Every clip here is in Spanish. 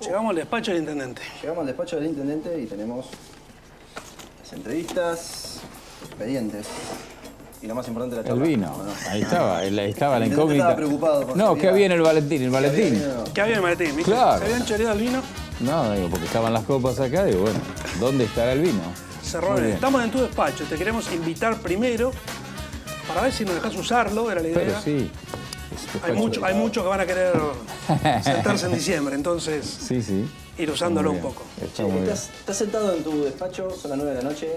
Llegamos al despacho del intendente. Llegamos al despacho del intendente y tenemos las entrevistas, expedientes. Y lo más importante, la El charla. vino. ¿o no? Ahí estaba, ahí estaba la El intendente incógnita. estaba preocupado por No, ¿qué había- en el Valentín? ¿El Valentín? vino? ¿Qué había en el maletín? ¿viste? Claro. Se habían choreado el vino. No, digo, porque estaban las copas acá, digo, bueno, ¿dónde estará el vino? Cerró. Muy bien. Estamos en tu despacho. Te queremos invitar primero para ver si nos dejas usarlo. Era la idea. Pero sí. Hay, mucho, hay muchos que van a querer sentarse en diciembre. Entonces, Sí, sí. ir usándolo un poco. Está Che, estás, estás sentado en tu despacho, son las 9 de la noche.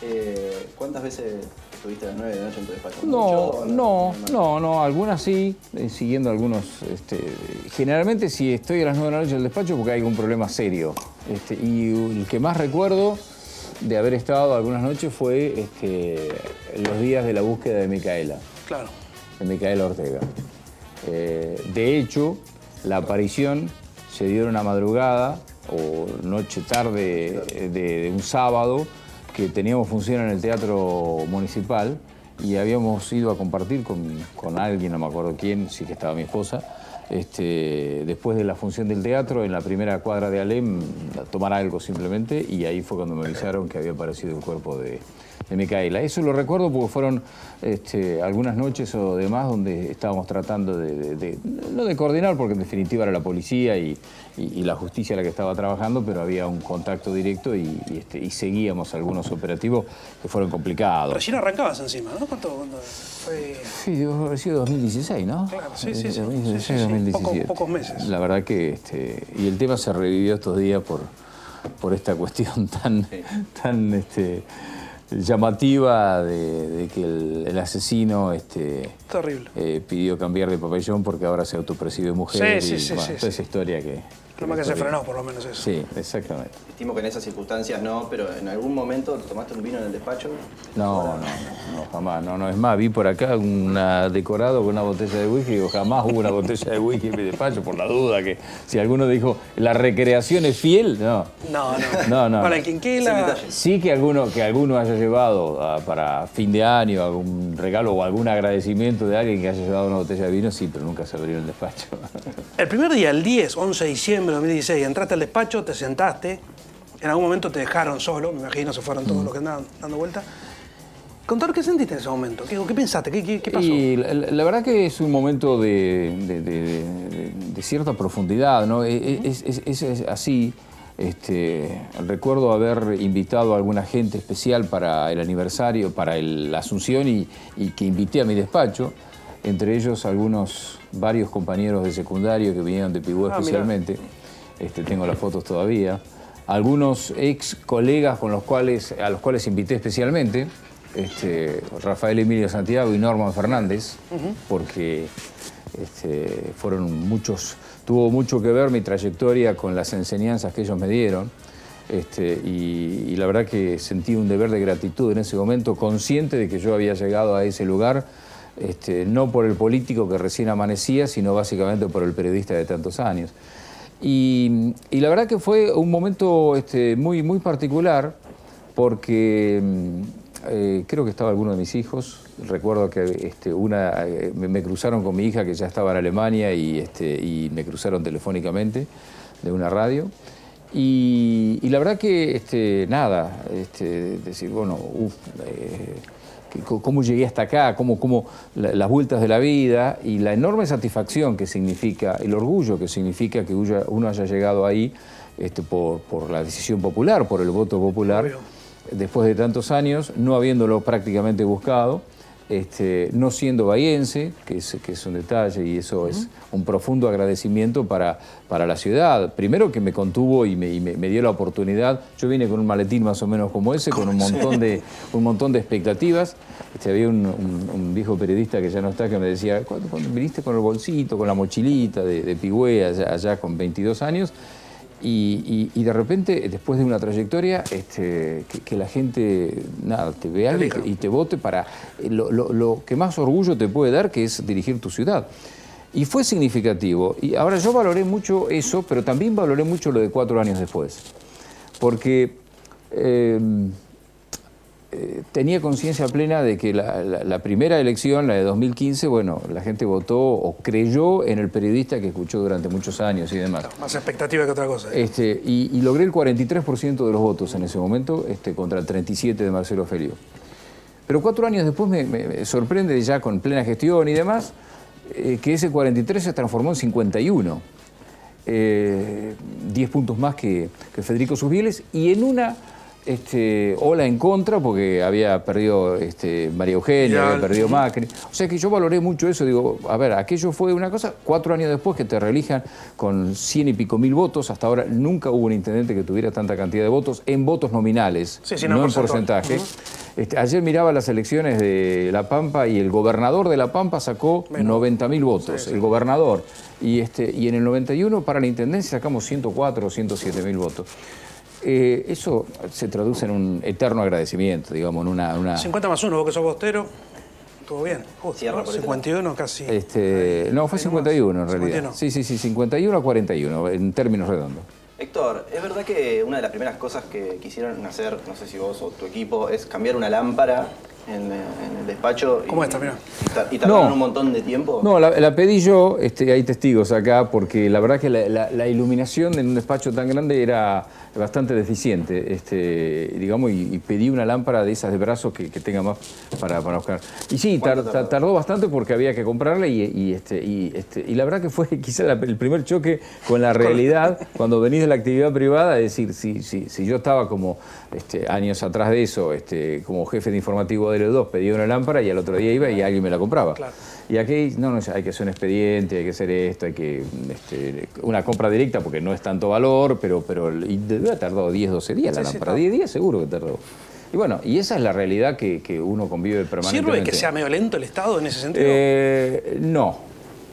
Eh, ¿Cuántas veces estuviste a las 9 de la noche en tu despacho? ¿Mucho No, no, no, no, algunas sí, eh, siguiendo algunos. Este, generalmente si estoy a las 9 de la noche en el despacho porque hay algún problema serio. Este, y el que más recuerdo de haber estado algunas noches fue este, los días de la búsqueda de Micaela, Claro. de Micaela Ortega. Eh, de hecho, la aparición se dio en una madrugada o noche tarde eh, de, un sábado que teníamos función en el Teatro Municipal y habíamos ido a compartir con, con alguien, no me acuerdo quién, sí que estaba mi esposa, este, después de la función del teatro en la primera cuadra de Alem, tomar algo simplemente y ahí fue cuando me avisaron que había aparecido el cuerpo de, de Micaela. Eso lo recuerdo porque fueron este, algunas noches o demás donde estábamos tratando de, de- de- no de coordinar, porque en definitiva era la policía y, y- y la justicia la que estaba trabajando, pero había un contacto directo y, y, este, seguíamos algunos operativos que fueron complicados. Recién arrancabas encima, ¿no? ¿Cuánto? cuánto fue? Sí, debe haber sido 2016, ¿no? Claro, sí, sí, sí. 2016, Sí, sí, sí. 2017. Poco- pocos meses. La verdad que, este, y el tema se revivió estos días por, por esta cuestión tan, tan este, llamativa de, de que el, el asesino este, Terrible. eh, pidió cambiar de pabellón porque ahora se autopercibe mujer Sí, y sí, bueno, sí, toda esa historia que... Lo más que se frenó, por lo menos eso. Sí, exactamente. Estimo que en esas circunstancias no, pero en algún momento tomaste un vino en el despacho. No, no, no, no, jamás. No, no, es más, vi por acá una decorado con una botella de whisky. Digo, jamás hubo una botella de whisky en mi despacho, por la duda que si alguno dijo, la recreación es fiel, no. No, no. No, no, Para el quinquela. Sí que alguno, que alguno haya llevado ah, para fin de año algún regalo o algún agradecimiento de alguien que haya llevado una botella de vino, sí, pero nunca se abrió en el despacho. El primer día, el 10, 11 de diciembre de 2016, entraste al despacho, te sentaste. En algún momento te dejaron solo, me imagino, se fueron Mm. todos los que andaban dando vuelta. Contar qué sentiste en ese momento, qué, qué pensaste, qué, qué- qué pasó. Y la, verdad que es un momento de, de- de- cierta profundidad, ¿no? E- e- Es, es- es- es así. Este, recuerdo haber invitado a alguna gente especial para el aniversario, para el- la Asunción y, y que invité a mi despacho, entre ellos algunos, varios compañeros de secundario que vinieron de Pigüé Ah, mirá. Este, tengo las fotos todavía. Algunos ex colegas con los cuales, a los cuales invité especialmente, este, Rafael Emilio Santiago y Norman Fernández, porque este, fueron muchos, tuvo mucho que ver mi trayectoria con las enseñanzas que ellos me dieron. Este, y, y la verdad que sentí un deber de gratitud en ese momento, consciente de que yo había llegado a ese lugar, este, no por el político que recién amanecía, sino básicamente por el periodista de tantos años. Y, la verdad que fue un momento este, muy, muy particular porque mm, eh, creo que estaba alguno de mis hijos. Recuerdo que este, una, eh, me, cruzaron con mi hija que ya estaba en Alemania y, este, me cruzaron telefónicamente de una radio. Y, la verdad que, nada, decir, bueno, uf, eh, cómo llegué hasta acá, cómo, cómo la- las vueltas de la vida y la enorme satisfacción que significa, el orgullo que significa que uno haya llegado ahí este, por, por la decisión popular, por el voto popular, después de tantos años, no habiéndolo prácticamente buscado, este, no siendo bahiense, que es, que es un detalle y eso es un profundo agradecimiento para, para la ciudad. Primero que me contuvo y, me, y me- me dio la oportunidad. Yo vine con un maletín más o menos como ese, con un montón de, un montón de expectativas. Este, había un, un- un viejo periodista que ya no está que me decía, ¿cuándo, cuándo viniste con el bolsito, con la mochilita de, de Pigüé allá, allá con 22 años? Y, y- y de repente, después de una trayectoria, este, que, que la gente nada, te vea y te, y te vote para eh, lo, lo- lo que más orgullo te puede dar, que es dirigir tu ciudad. Y fue significativo. Y ahora yo valoré mucho eso, pero también valoré mucho lo de cuatro años después. Porque eh, eh, tenía conciencia plena de que la, la- la primera elección, la de 2015, bueno, la gente votó o creyó en el periodista que escuchó durante muchos años y demás. Más expectativa que otra cosa. Este, y, y logré el 43% de los votos en ese momento este, contra el 37% de Marcelo Feliu. Pero cuatro años después me, me- me sorprende ya con plena gestión y demás eh, que ese 43 se transformó en 51. Eh, 10 puntos más que, que Federico Susbieles y en una este, ola en contra porque había perdido este, María Eugenia, Ya. había perdido Macri. O sea que yo valoré mucho eso. Digo, a ver, aquello fue una cosa, cuatro años después que te reelijan con cien y pico mil votos. Hasta ahora nunca hubo un intendente que tuviera tanta cantidad de votos en votos nominales, Sí, sí, no no en porcentaje. Este, ayer miraba las elecciones de La Pampa y el gobernador de La Pampa sacó 90 mil votos, el gobernador. Y, este, y en el 91 para la intendencia sacamos 104 o 107 mil votos. Eh, eso se traduce en un eterno agradecimiento, digamos, en una... una- 50 más 1, vos que sos bostero, estuvo bien. Justo, Cierra ¿no? por este 51 casi. Este, no, fue Ahí nomás. 51 en realidad. 51. Sí, sí, sí, 51 a 41, en términos redondos. Héctor, es verdad que una de las primeras cosas que quisieron hacer, no sé si vos o tu equipo, es cambiar una lámpara en, en el despacho. y- ¿Cómo está? Mirá. Y, tar- y tardaron No. un montón de tiempo. No, la, la pedí yo, este, hay testigos acá, porque la verdad que la, la- la iluminación en un despacho tan grande era bastante deficiente, este, digamos, y, y pedí una lámpara de esas de brazos que, que tenga más para, para buscar. Y sí, tar- ¿Cuánto tar- tardó? tardó bastante porque había que comprarla y, y, este, y, este, y la verdad que fue quizá la- el primer choque con la realidad cuando venís de la actividad privada, es decir, si, si, si yo estaba como este, años atrás de eso, este, como jefe de informativo de los dos, pedía una lámpara y al otro día iba y alguien me la compraba. Claro. Y aquí, no, no, hay que hacer un expediente, hay que hacer esto, hay que. este, una compra directa porque no es tanto valor, pero, pero y debe haber tardado 10, 12 días la Sí, sí, lámpara. está. 10 días seguro que tardó. Y bueno, y esa es la realidad que, que uno convive permanentemente. ¿Sirve que sea medio lento el Estado en ese sentido? Eh, no.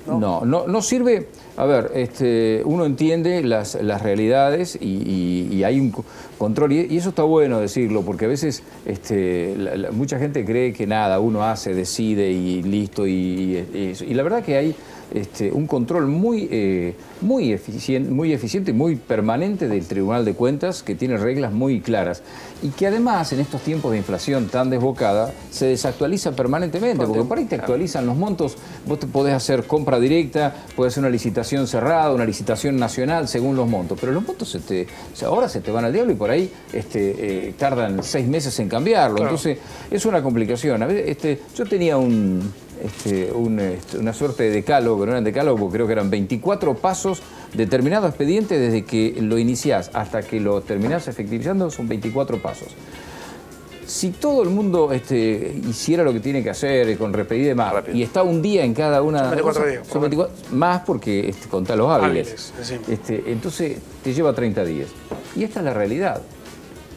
no. No, no, sirve. A ver, este, uno entiende las, las realidades y, y- y hay un co- control, y, y eso está bueno decirlo, porque a veces este, la- la- mucha gente cree que nada, uno hace, decide y listo, y, la verdad que hay este, un control muy, eh, muy, eficien- muy eficiente y muy permanente del Tribunal de Cuentas, que tiene reglas muy claras, y que además en estos tiempos de inflación tan desbocada, se desactualiza permanentemente, porque por ahí te actualizan los montos, vos te podés hacer compra directa, podés hacer una licitación cerrada, una licitación nacional según los montos, pero los montos se te- o sea, ahora se te van al diablo y por ahí este, eh, tardan seis meses en cambiarlo, Claro. entonces es una complicación. A ver, este, yo tenía un, este, un, este, una suerte de decálogo, no eran decálogo, porque creo que eran 24 pasos determinado expediente desde que lo iniciás hasta que lo terminás efectivizando, son 24 pasos. Si todo el mundo este, hiciera lo que tiene que hacer eh, con repetir y demás, Rápido. y está un día en cada una Son 24 cosas, días, por son 24 más porque este, contá los hábiles. Este, entonces te lleva 30 días. Y esta es la realidad.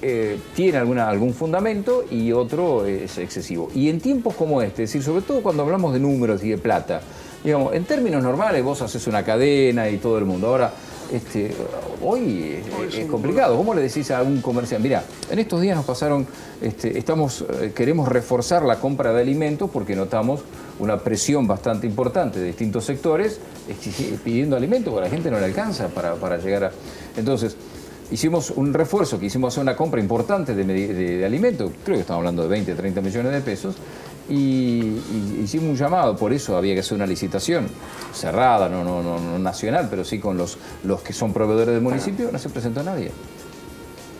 Eh, tiene alguna, algún fundamento y otro es excesivo. Y en tiempos como este, es decir, sobre todo cuando hablamos de números y de plata, digamos, en términos normales vos haces una cadena y todo el mundo. Ahora, este, hoy es, es complicado. ¿Cómo le decís a un comerciante? Mira, en estos días nos pasaron, este, estamos, eh, queremos reforzar la compra de alimentos porque notamos una presión bastante importante de distintos sectores pidiendo alimentos, porque la gente no le alcanza para, para llegar a... Entonces, hicimos un refuerzo, que hicimos hacer una compra importante de- de alimentos, creo que estamos hablando de 20, 30 millones de pesos, y, y hicimos un llamado, por eso había que hacer una licitación cerrada, no, no, no, no nacional, pero sí con los, los que son proveedores del municipio, no se presentó nadie.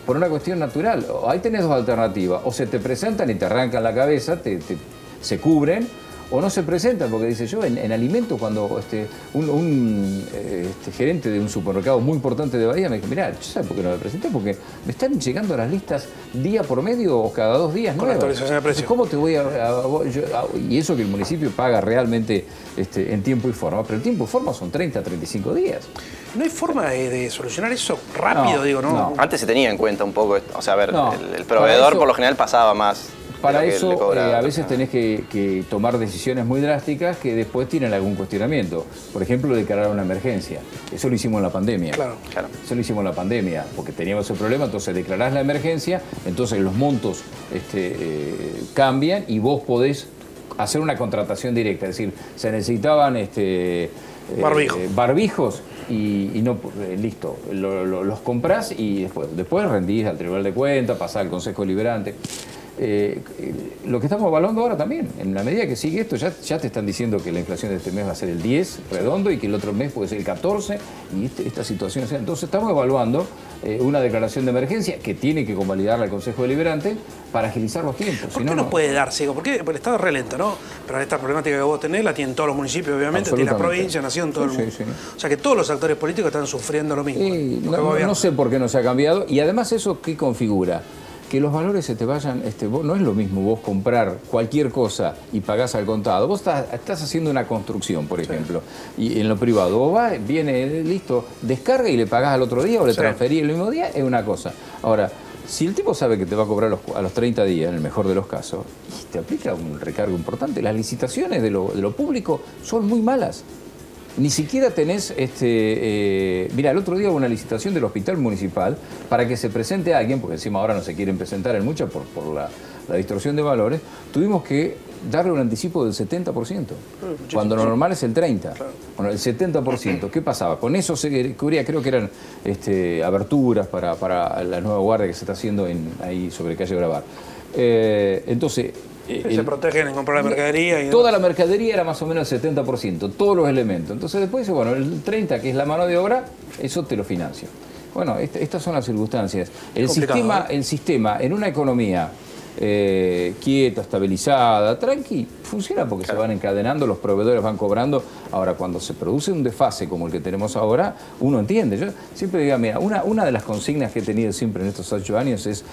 Por una cuestión natural. Ahí tenés dos alternativas. O se te presentan y te arrancan la cabeza, te, te- se cubren, o no se presentan, porque dice yo, en, en alimento, cuando este, un, un, eh, este, gerente de un supermercado muy importante de Bahía me dijo, mira, ¿sabes por qué no me presenté? Porque me están llegando las listas día por medio o cada dos días Con nuevas. actualización de. ¿Cómo te voy a...? a- yo- a- y eso que el municipio paga realmente este, en tiempo y forma, pero el tiempo y forma son 30, 35 días. ¿No hay forma de, de solucionar eso rápido? No, digo, ¿no? no. Antes se tenía en cuenta un poco, esto. o sea, a ver, No, el, proveedor eso- por lo general pasaba más. Para eso, eh, a veces tenés que, que tomar decisiones muy drásticas que después tienen algún cuestionamiento. Por ejemplo, declarar una emergencia. Eso lo hicimos en la pandemia. Claro. Claro. Eso lo hicimos en la pandemia, porque teníamos ese problema, entonces declarás la emergencia, entonces los montos este, eh, cambian y vos podés hacer una contratación directa. Es decir, se necesitaban este, eh, Barbijo. eh, barbijos y, y no eh, listo, lo- lo- los comprás y después, después rendís al Tribunal de Cuentas, pasás al Consejo Liberante. Eh, lo que estamos evaluando ahora también, en la medida que sigue esto, ya, ya te están diciendo que la inflación de este mes va a ser el 10 redondo y que el otro mes puede ser el 14 y este- esta situación, o sea, entonces estamos evaluando eh, una declaración de emergencia que tiene que convalidarla el Consejo Deliberante para agilizar los tiempos. ¿Por qué no, no, puede darse? Porque el Estado es re lento, ¿no? Pero esta problemática que vos tenés la tienen todos los municipios, obviamente, tiene la provincia, nación, todo el mundo. sí. O sea que todos los actores políticos están sufriendo lo mismo. No, no sé por qué no se ha cambiado. Y además eso, ¿qué configura? Que los valores se te vayan, este, vos- no es lo mismo vos comprar cualquier cosa y pagás al contado. Vos estás, estás haciendo una construcción, por ejemplo, y en lo privado. Vos vas, viene, listo, descarga y le pagás al otro día o le Sí. transferís el mismo día, es una cosa. Ahora, si el tipo sabe que te va a cobrar los a los 30 días, en el mejor de los casos, y te aplica un recargo importante, las licitaciones de lo, de lo público son muy malas. Ni siquiera tenés, este, eh, mira, el otro día hubo una licitación del hospital municipal para que se presente alguien, porque encima ahora no se quieren presentar en muchas por, por la, la distorsión de valores, tuvimos que darle un anticipo del 70%, cuando lo normal es el 30%. Bueno, el 70%, ¿qué pasaba? Con eso se cubría, creo que eran este, aberturas para, para la nueva guardia que se está haciendo en, ahí sobre calle Grabar. Eh, entonces... eh, Se protegen en comprar la mercadería y Toda la mercadería era más o menos el 70%, todos los elementos. Entonces después dice, bueno, el 30%, que es la mano de obra, eso te lo financio. Bueno, est- estas son las circunstancias. El sistema, ¿eh? el sistema en una economía eh, quieta, estabilizada, tranqui, funciona porque se van encadenando, los proveedores van cobrando. Ahora, cuando se produce un desfase como el que tenemos ahora, uno entiende. Yo siempre digo, mira, una, una de las consignas que he tenido siempre en estos ocho años es,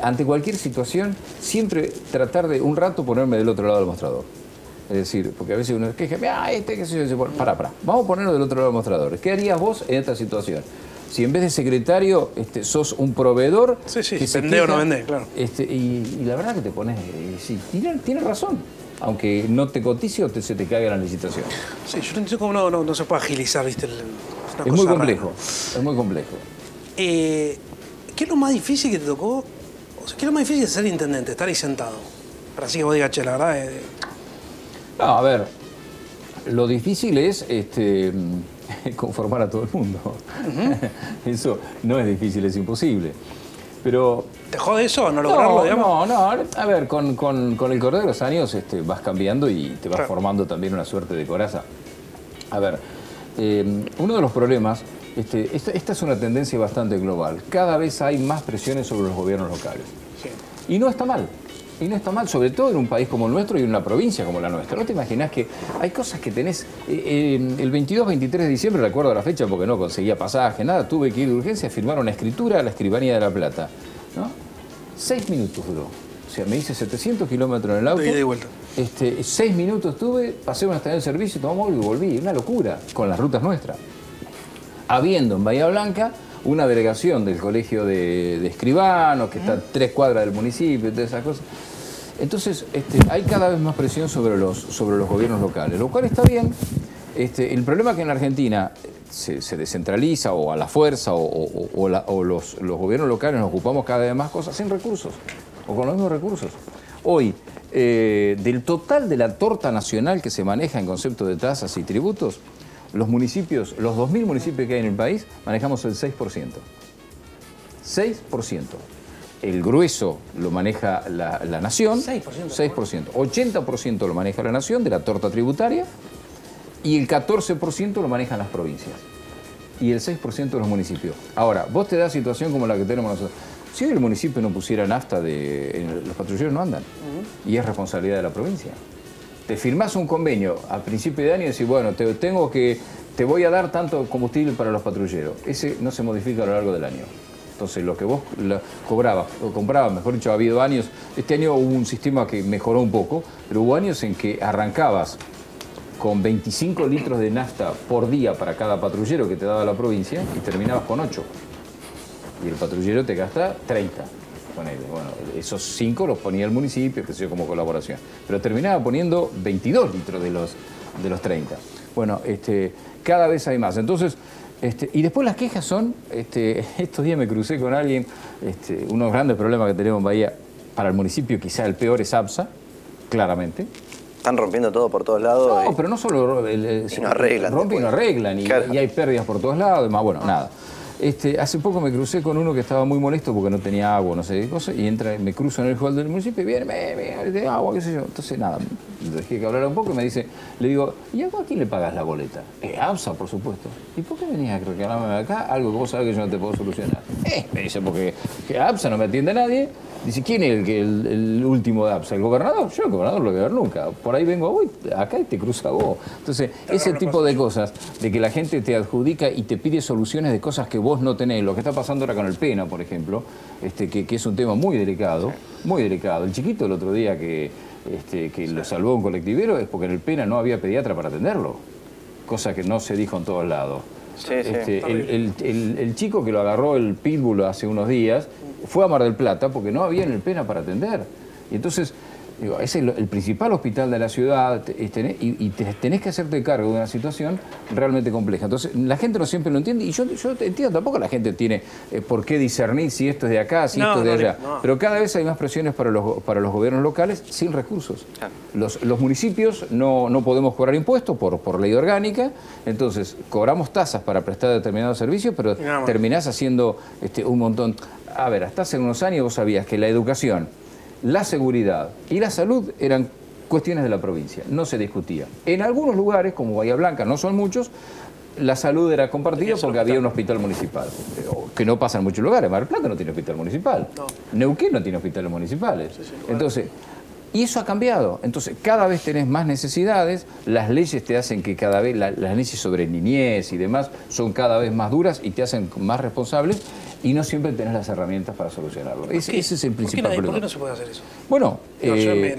ante cualquier situación, siempre tratar de un rato ponerme del otro lado del mostrador. Es decir, porque a veces uno se queja, ah, este, qué sé yo, para, para, vamos a ponernos del otro lado del mostrador. ¿Qué harías vos en esta situación? Si en vez de secretario este, sos un proveedor... Sí, sí, que se vendés o no vendés, claro. este, y, y la verdad que te pones... eh, sí, tiene, tiene razón. Aunque no te cotice o te- se te caiga la licitación. Sí, yo no entiendo cómo no, no- no se puede agilizar, ¿viste? El- una Es muy complejo, es muy complejo. Eh, ¿Qué es lo más difícil que te tocó? O sea, ¿Qué es lo más difícil de ser intendente? Estar ahí sentado. Para así que vos digas, che, la verdad, No, a ver, lo difícil es este, conformar a todo el mundo. Eso no es difícil, es imposible. Pero ¿te jode eso no lograrlo, no, digamos? no, no, a ver, con, con- con el correr de los años este, vas cambiando y te vas Claro. formando también una suerte de coraza. A ver, eh, uno de los problemas, este, esta, esta es una tendencia bastante global. Cada vez hay más presiones sobre los gobiernos locales. Sí. Y no está mal. Y no está mal, sobre todo en un país como el nuestro y en una provincia como la nuestra. ¿No te imaginas que hay cosas que tenés... eh, eh, el 22-23 de diciembre, recuerdo la fecha porque no conseguía pasaje, nada, tuve que ir de urgencia a firmar una escritura a la Escribanía de La Plata. ¿no? Seis minutos duró. O sea, me hice 700 kilómetros en el auto. De vuelta. Este, seis minutos tuve, pasé una estación de servicio, tomamos y volví. Una locura, con las rutas nuestras habiendo en Bahía Blanca una delegación del colegio de, escribanos, que está tres cuadras del municipio, todas esas cosas. Entonces, este, hay cada vez más presión sobre los, sobre los gobiernos locales, lo cual está bien. Este, el problema es que en Argentina se, se descentraliza o a la fuerza o los, los gobiernos locales nos ocupamos cada vez más cosas sin recursos o con los mismos recursos. Hoy, eh, del total de la torta nacional que se maneja en concepto de tasas y tributos, los municipios, los 2.000 municipios que hay en el país, manejamos el 6%. 6%. El grueso lo maneja la, la nación. 6%. 6%. 80% lo maneja la nación de la torta tributaria y el 14% lo manejan las provincias. Y el 6% de los municipios. Ahora, vos te das situación como la que tenemos nosotros. Si hoy el municipio no pusiera nafta, de, los patrulleros no andan. Y es responsabilidad de la provincia. Te firmás un convenio a principio de año y decís, bueno, te, tengo que, te voy a dar tanto combustible para los patrulleros. Ese no se modifica a lo largo del año. Entonces, lo que vos cobrabas, o comprabas, mejor dicho, ha habido años, este año hubo un sistema que mejoró un poco, pero hubo años en que arrancabas con 25 litros de nafta por día para cada patrullero que te daba la provincia y terminabas con 8. Y el patrullero te gasta 30. Ponele. Bueno, esos 5 los ponía el municipio, que sé yo, como colaboración. Pero terminaba poniendo 22 litros de los, de los 30. Bueno, este, cada vez hay más. Entonces, este, y después las quejas son, este, estos días me crucé con alguien, este, unos grandes problemas que tenemos en Bahía, para el municipio quizá el peor es APSA, claramente. Están rompiendo todo por todos lados. No, y- pero no solo el- el- Y no arreglan rompen y no arreglan y, Claro. y hay pérdidas por todos lados, y más bueno, nada. Este, hace poco me crucé con uno que estaba muy molesto porque no tenía agua, no sé qué cosa, y entra, me cruzo en el hall del municipio y viene, me, me, de agua, qué sé yo. Entonces, nada, dejé que hablara un poco y me dice, le digo, ¿y a quién le pagas la boleta? Eh, AMSA, por supuesto. ¿Y por qué venías a reclamarme acá algo que vos sabés que yo no te puedo solucionar? Eh, me dice, porque que AMSA no me atiende a nadie. Dice, ¿quién es el, que, el, último de APSA? ¿El gobernador? Yo el gobernador no lo voy a ver nunca. Por ahí vengo, acá y te cruza vos. Entonces, ese tipo de cosas, de que la gente te adjudica y te pide soluciones de cosas que vos no tenés, lo que está pasando ahora con el Pena, por ejemplo, este, que, es un tema muy delicado, muy delicado. El chiquito el otro día que, este, que lo salvó un colectivero es porque en el Pena no había pediatra para atenderlo, cosa que no se dijo en todos lados. Este, el, chico que lo agarró el pitbull hace unos días fue a Mar del Plata porque no había en el Pena para atender. Y entonces es el, principal hospital de la ciudad y, tenés que hacerte cargo de una situación realmente compleja. Entonces, la gente no siempre lo entiende y yo, yo entiendo, tampoco la gente tiene eh, por qué discernir si esto es de acá, si esto es de allá. Pero cada vez hay más presiones para los, para los gobiernos locales sin recursos. Los, los, municipios no, no, podemos cobrar impuestos por, por ley orgánica, entonces cobramos tasas para prestar determinados servicios, pero terminás haciendo este, un montón. A ver, hasta hace unos años vos sabías que la educación la seguridad y la salud eran cuestiones de la provincia, no se discutía. En algunos lugares, como Bahía Blanca, no son muchos, la salud era compartida porque había un hospital municipal, que no pasa en muchos lugares. Mar del Plata no tiene hospital municipal. Neuquén no tiene hospitales municipales. Entonces, y eso ha cambiado. Entonces, cada vez tenés más necesidades, las leyes te hacen que cada vez, las leyes sobre niñez y demás son cada vez más duras y te hacen más responsables y no siempre tenés las herramientas para solucionarlo. Ese, es el principal ¿Por qué, problema. ¿Por qué no se puede hacer eso? Bueno, eh,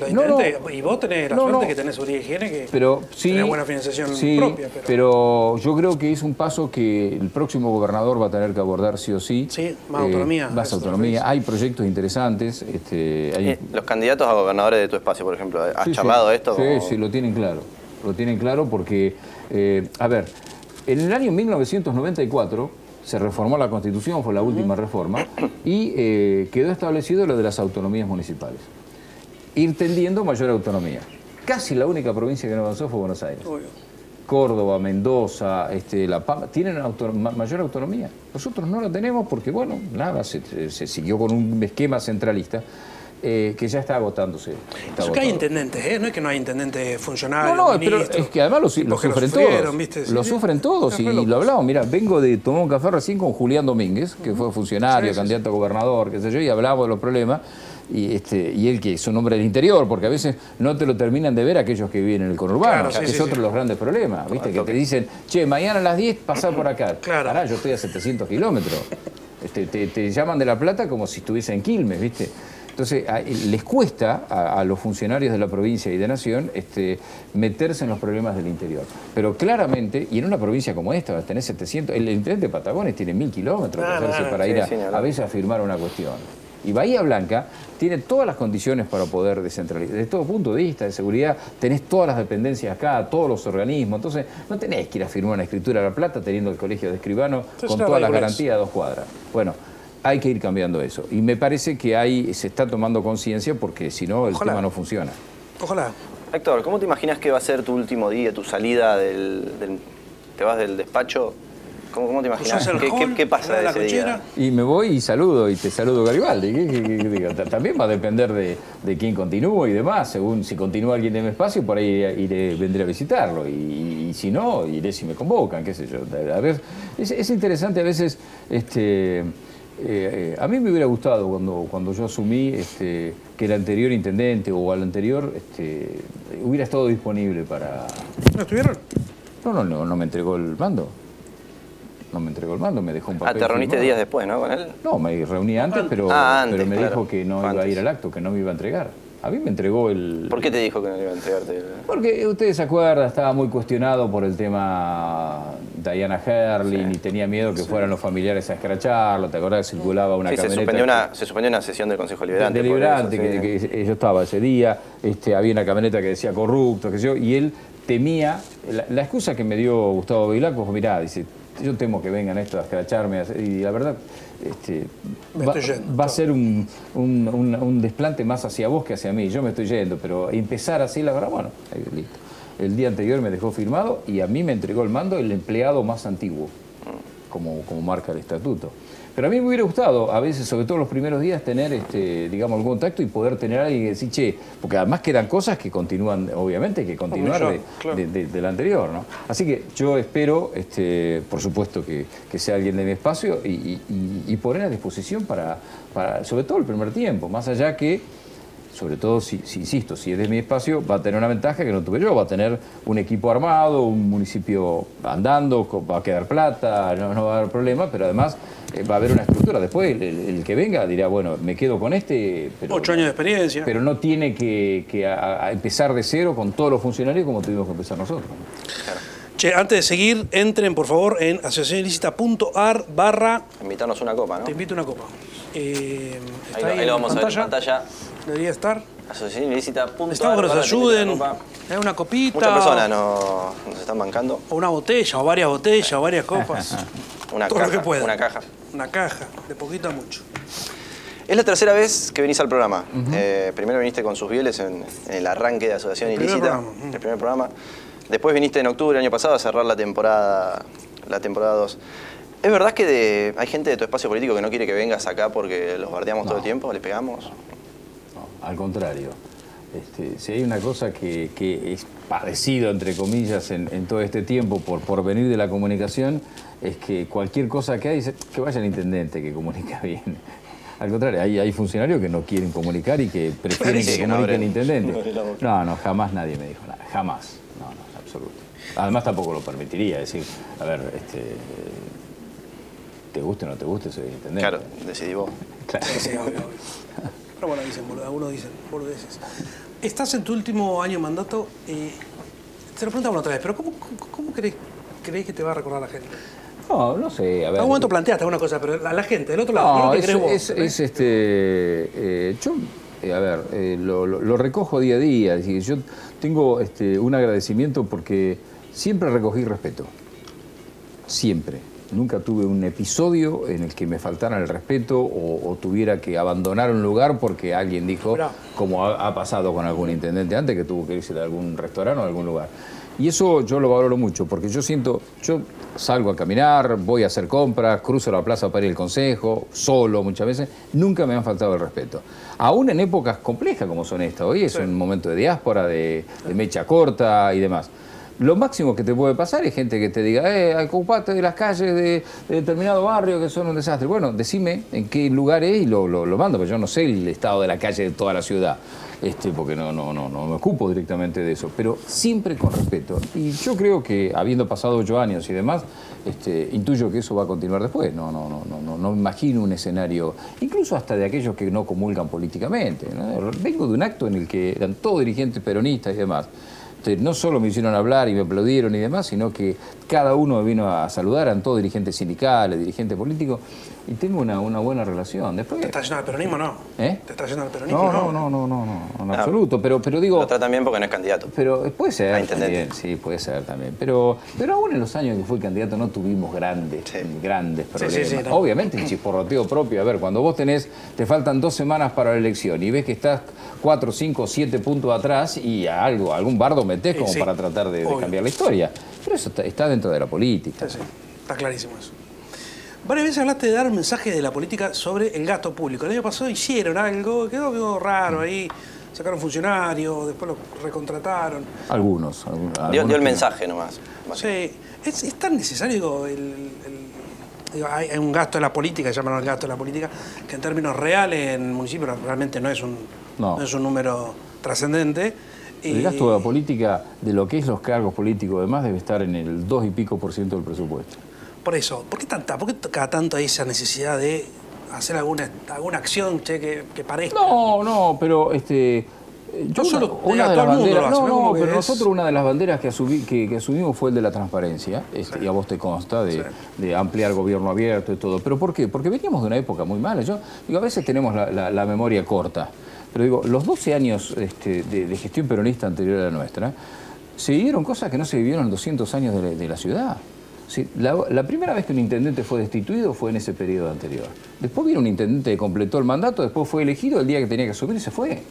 y vos tenés la suerte que tenés seguridad y higiene, que pero, sí, tenés buena financiación propia. Pero... pero... yo creo que es un paso que el próximo gobernador va a tener que abordar sí o sí. Sí, más eh, autonomía. Más autonomía. Hay proyectos interesantes. Este, hay... Eh, los candidatos a gobernadores de tu espacio, por ejemplo, ¿has charlado esto? Sí, sí, lo tienen claro. Lo tienen claro porque, a ver, en el año 1994 se reformó la Constitución, fue la última reforma, y eh, quedó establecido lo de las autonomías municipales, ir tendiendo mayor autonomía. Casi la única provincia que no avanzó fue Buenos Aires. Córdoba, Mendoza, este, La Pampa, tienen mayor autonomía. Nosotros no la tenemos porque, bueno, nada, se siguió con un esquema centralista. Eh, que ya está agotándose. es que hay intendentes, ¿eh? no es que no hay intendentes funcionarios. No, no, pero es que además lo, sufren todos. Lo sufren todos y lo hablamos. Mira, vengo de tomar un café recién con Julián Domínguez, que fue funcionario, candidato a gobernador, qué sé yo, y hablamos de los problemas. Y, este, y él que es un hombre del interior, porque a veces no te lo terminan de ver aquellos que viven en el conurbano, que es otro de los grandes problemas, ¿viste? que te dicen, che, mañana a las 10 pasar por acá. Claro. yo estoy a 700 kilómetros. Este, te, te, llaman de La Plata como si estuviese en Quilmes, ¿viste? Entonces, les cuesta a, los funcionarios de la provincia y de Nación este, meterse en los problemas del interior. Pero claramente, y en una provincia como esta, tenés 700, el intendente de Patagones tiene mil kilómetros para ir a, veces a firmar una cuestión. Y Bahía Blanca tiene todas las condiciones para poder descentralizar. Desde todo punto de vista de seguridad, tenés todas las dependencias acá, todos los organismos. Entonces, no tenés que ir a firmar una escritura a La Plata teniendo el colegio de escribano con todas las garantías a dos cuadras. Bueno, hay que ir cambiando eso. Y me parece que ahí se está tomando conciencia porque si no el tema no funciona. Ojalá. Héctor, ¿cómo te imaginas que va a ser tu último día, tu salida del, te vas del despacho? ¿Cómo, cómo te imaginas? ¿Qué, pasa de ese día? Y me voy y saludo, y te saludo Garibaldi. También va a depender de, quién continúe y demás. Según si continúa alguien de mi espacio, por ahí iré, vendré a visitarlo. Y, si no, iré si me convocan, qué sé yo. A ver, es, es interesante a veces este, eh, a mí me hubiera gustado cuando, cuando yo asumí este, que el anterior intendente o al anterior este, hubiera estado disponible para... ¿No estuvieron? No, no, no, no me entregó el mando. No me entregó el mando, me dejó un papel. Ah, te reuniste días después, ¿no? Con él. No, me reuní antes, pero, ah, pero me dijo que no iba a ir al acto, que no me iba a entregar. A mí me entregó el... ¿Por qué te dijo que no iba a entregarte? El... Porque ustedes se acuerdan, estaba muy cuestionado por el tema Diana Herlin y tenía miedo que fueran los familiares a escracharlo. ¿Te acordás que circulaba una camioneta? Se suspendió una, se suspendió una sesión del Consejo Liberante. Deliberante, que, yo estaba ese día. Este, había una camioneta que decía corrupto, qué sé yo, y él temía. La, excusa que me dio Gustavo Vilaco fue: mirá, dice, yo temo que vengan estos a escracharme. Y la verdad, este, va, a ser un, desplante más hacia vos que hacia mí. Yo me estoy yendo, pero empezar así, la verdad, bueno, El día anterior me dejó firmado y a mí me entregó el mando el empleado más antiguo. como, como marca el estatuto. Pero a mí me hubiera gustado, a veces, sobre todo los primeros días, tener, este, digamos, algún contacto y poder tener a alguien que decir, che, porque además quedan cosas que continúan, obviamente, que continuar de, del anterior, ¿no? Así que yo espero, este, por supuesto, que, sea alguien de mi espacio y, y, poner a disposición para, para, sobre todo el primer tiempo, más allá que sobre todo si, insisto, si es de mi espacio, va a tener una ventaja que no tuve yo, va a tener un equipo armado, un municipio andando, va a quedar plata, no, va a haber problema, pero además eh, va a haber una estructura. Después el, que venga dirá, bueno, me quedo con este. Pero, Ocho años de experiencia. Pero no tiene que, empezar de cero con todos los funcionarios como tuvimos que empezar nosotros. Che, antes de seguir, entren por favor en asociacionilícita.ar barra... Invitarnos una copa, ¿no? Te invito una copa. Eh, ahí, lo vamos a ver en pantalla. Debería estar. Asociación ilícita. Estamos que nos ayuden. Hay una copita. Muchas personas nos, están bancando. O una botella, o varias botellas, o varias copas. una caja. Una caja. Una caja, de poquito a mucho. Es la tercera vez que venís al programa. Eh, primero viniste con sus bieles en, el arranque de Asociación Ilícita, el primer programa. Después viniste en octubre del año pasado a cerrar la temporada la temporada 2. ¿Es verdad que hay gente de tu espacio político que no quiere que vengas acá porque los bardeamos todo el tiempo, le pegamos? Al contrario. Este, si hay una cosa que, es parecido, entre comillas, en, todo este tiempo por, por venir de la comunicación, es que cualquier cosa que hay, que vaya el intendente que comunica bien. Al contrario, hay, hay funcionarios que no quieren comunicar y que prefieren que comunique el intendente. No, no, jamás nadie me dijo nada, jamás. No, no, absoluto. Además tampoco lo permitiría, decir, a ver, este, te guste o no te guste, soy intendente. Claro, decidí vos. Claro. Pero bueno, dicen, algunos dicen boludeces. Estás en tu último año de mandato. Eh, te lo preguntamos otra vez, pero ¿cómo, cómo, crees, crees, que te va a recordar la gente? No, no sé. A ver, algún momento planteaste alguna cosa, pero a la gente, del otro lado, no, es, vos, es, este. Eh, yo, eh, a ver, eh, lo, lo, recojo día a día. Es decir, yo tengo este, un agradecimiento porque siempre recogí respeto. Siempre nunca tuve un episodio en el que me faltara el respeto o, tuviera que abandonar un lugar porque alguien dijo, como ha, pasado con algún intendente antes, que tuvo que irse de algún restaurante o algún lugar. Y eso yo lo valoro mucho, porque yo siento, yo salgo a caminar, voy a hacer compras, cruzo la plaza para ir al consejo, solo muchas veces, nunca me han faltado el respeto. Aún en épocas complejas como son estas, hoy es un momento de diáspora, de mecha corta y demás. Lo máximo que te puede pasar es gente que te diga, eh, ocupate de las calles de, determinado barrio que son un desastre. Bueno, decime en qué lugar es y lo, lo, mando, porque yo no sé el estado de la calle de toda la ciudad. Este, porque no, no, no, no me ocupo directamente de eso, pero siempre con respeto. Y yo creo que, habiendo pasado ocho años y demás, este, intuyo que eso va a continuar después. No, no, no, no, no, no imagino un escenario, incluso hasta de aquellos que no comulgan políticamente. Vengo de un acto en el que eran todos dirigentes peronistas y demás. Este, no solo me hicieron hablar y me aplaudieron y demás, sino que cada uno me vino a saludar, eran todos dirigentes sindicales, dirigentes políticos, y tengo una, una buena relación. Después, ¿Te estás yendo al peronismo no? ¿Eh? ¿Te estás yendo al peronismo no? No, no, no, no, no, en ah. absoluto. Pero, pero digo. Lo tratan bien porque no es candidato. Pero puede ser. También, sí, puede ser también. Pero, pero aún en los años que fui candidato no tuvimos grandes, grandes problemas. Obviamente el chisporroteo propio. A ver, cuando vos tenés, te faltan dos semanas para la elección y ves que estás cuatro, cinco, siete puntos atrás y a algo, algún bardo metés como para tratar de, cambiar la historia. Pero eso está, dentro de la política. Sí, sí. Está clarísimo eso. Varias veces hablaste de dar un mensaje de la política sobre el gasto público. El año pasado hicieron algo, quedó algo raro ahí. Sacaron funcionarios, después lo recontrataron. Algunos. dio, el mensaje nomás. Sí. ¿Es, tan necesario el, hay un gasto de la política, llaman el gasto de la política, que en términos reales en el municipio realmente no es un, no. es un número trascendente. El gasto de la política, de lo que es los cargos políticos, además, debe estar en el 2 y pico por ciento del presupuesto. Por eso, ¿por qué, tanta, por qué cada tanto hay esa necesidad de hacer alguna, alguna acción que, que parezca? No, no, pero este, yo solo una, de las banderas, no, no, pero nosotros una de las banderas que, que, asumimos fue el de la transparencia, este, y a vos te consta, de, ampliar gobierno abierto y todo. ¿Pero por qué? Porque veníamos de una época muy mala. Yo digo, a veces tenemos la, memoria corta, pero digo, los 12 años este, de, gestión peronista anterior a la nuestra, se vivieron cosas que no se vivieron en 200 años de la ciudad la, primera vez que un intendente fue destituido fue en ese periodo anterior. Después vino un intendente que completó el mandato, después fue elegido el día que tenía que subir y se fue.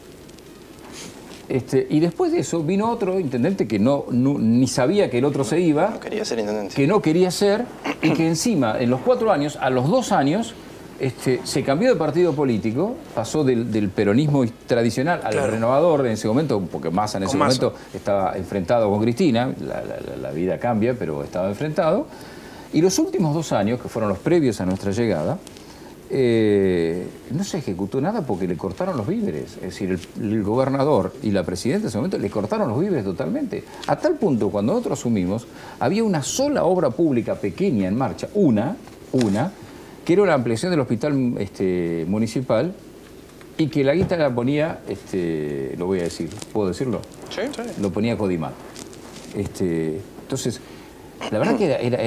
Este, y después de eso vino otro intendente que no, ni sabía que el otro se iba. No quería ser intendente. Que no quería ser y que encima, en los cuatro años, a los dos años, este, se cambió de partido político, pasó del, peronismo tradicional al renovador en ese momento, porque Massa en ese momento estaba enfrentado con Cristina, la, vida cambia, pero estaba enfrentado. Y los últimos dos años, que fueron los previos a nuestra llegada, eh, no se ejecutó nada porque le cortaron los víveres. Es decir, el, gobernador y la presidenta en ese momento le cortaron los víveres totalmente. A tal punto, cuando nosotros asumimos, había una sola obra pública pequeña en marcha, una, una, que era la ampliación del hospital este, municipal y que la guita la ponía, este, lo voy a decir, ¿puedo decirlo? Sí. Lo ponía Codimat. Este, entonces, la verdad que era,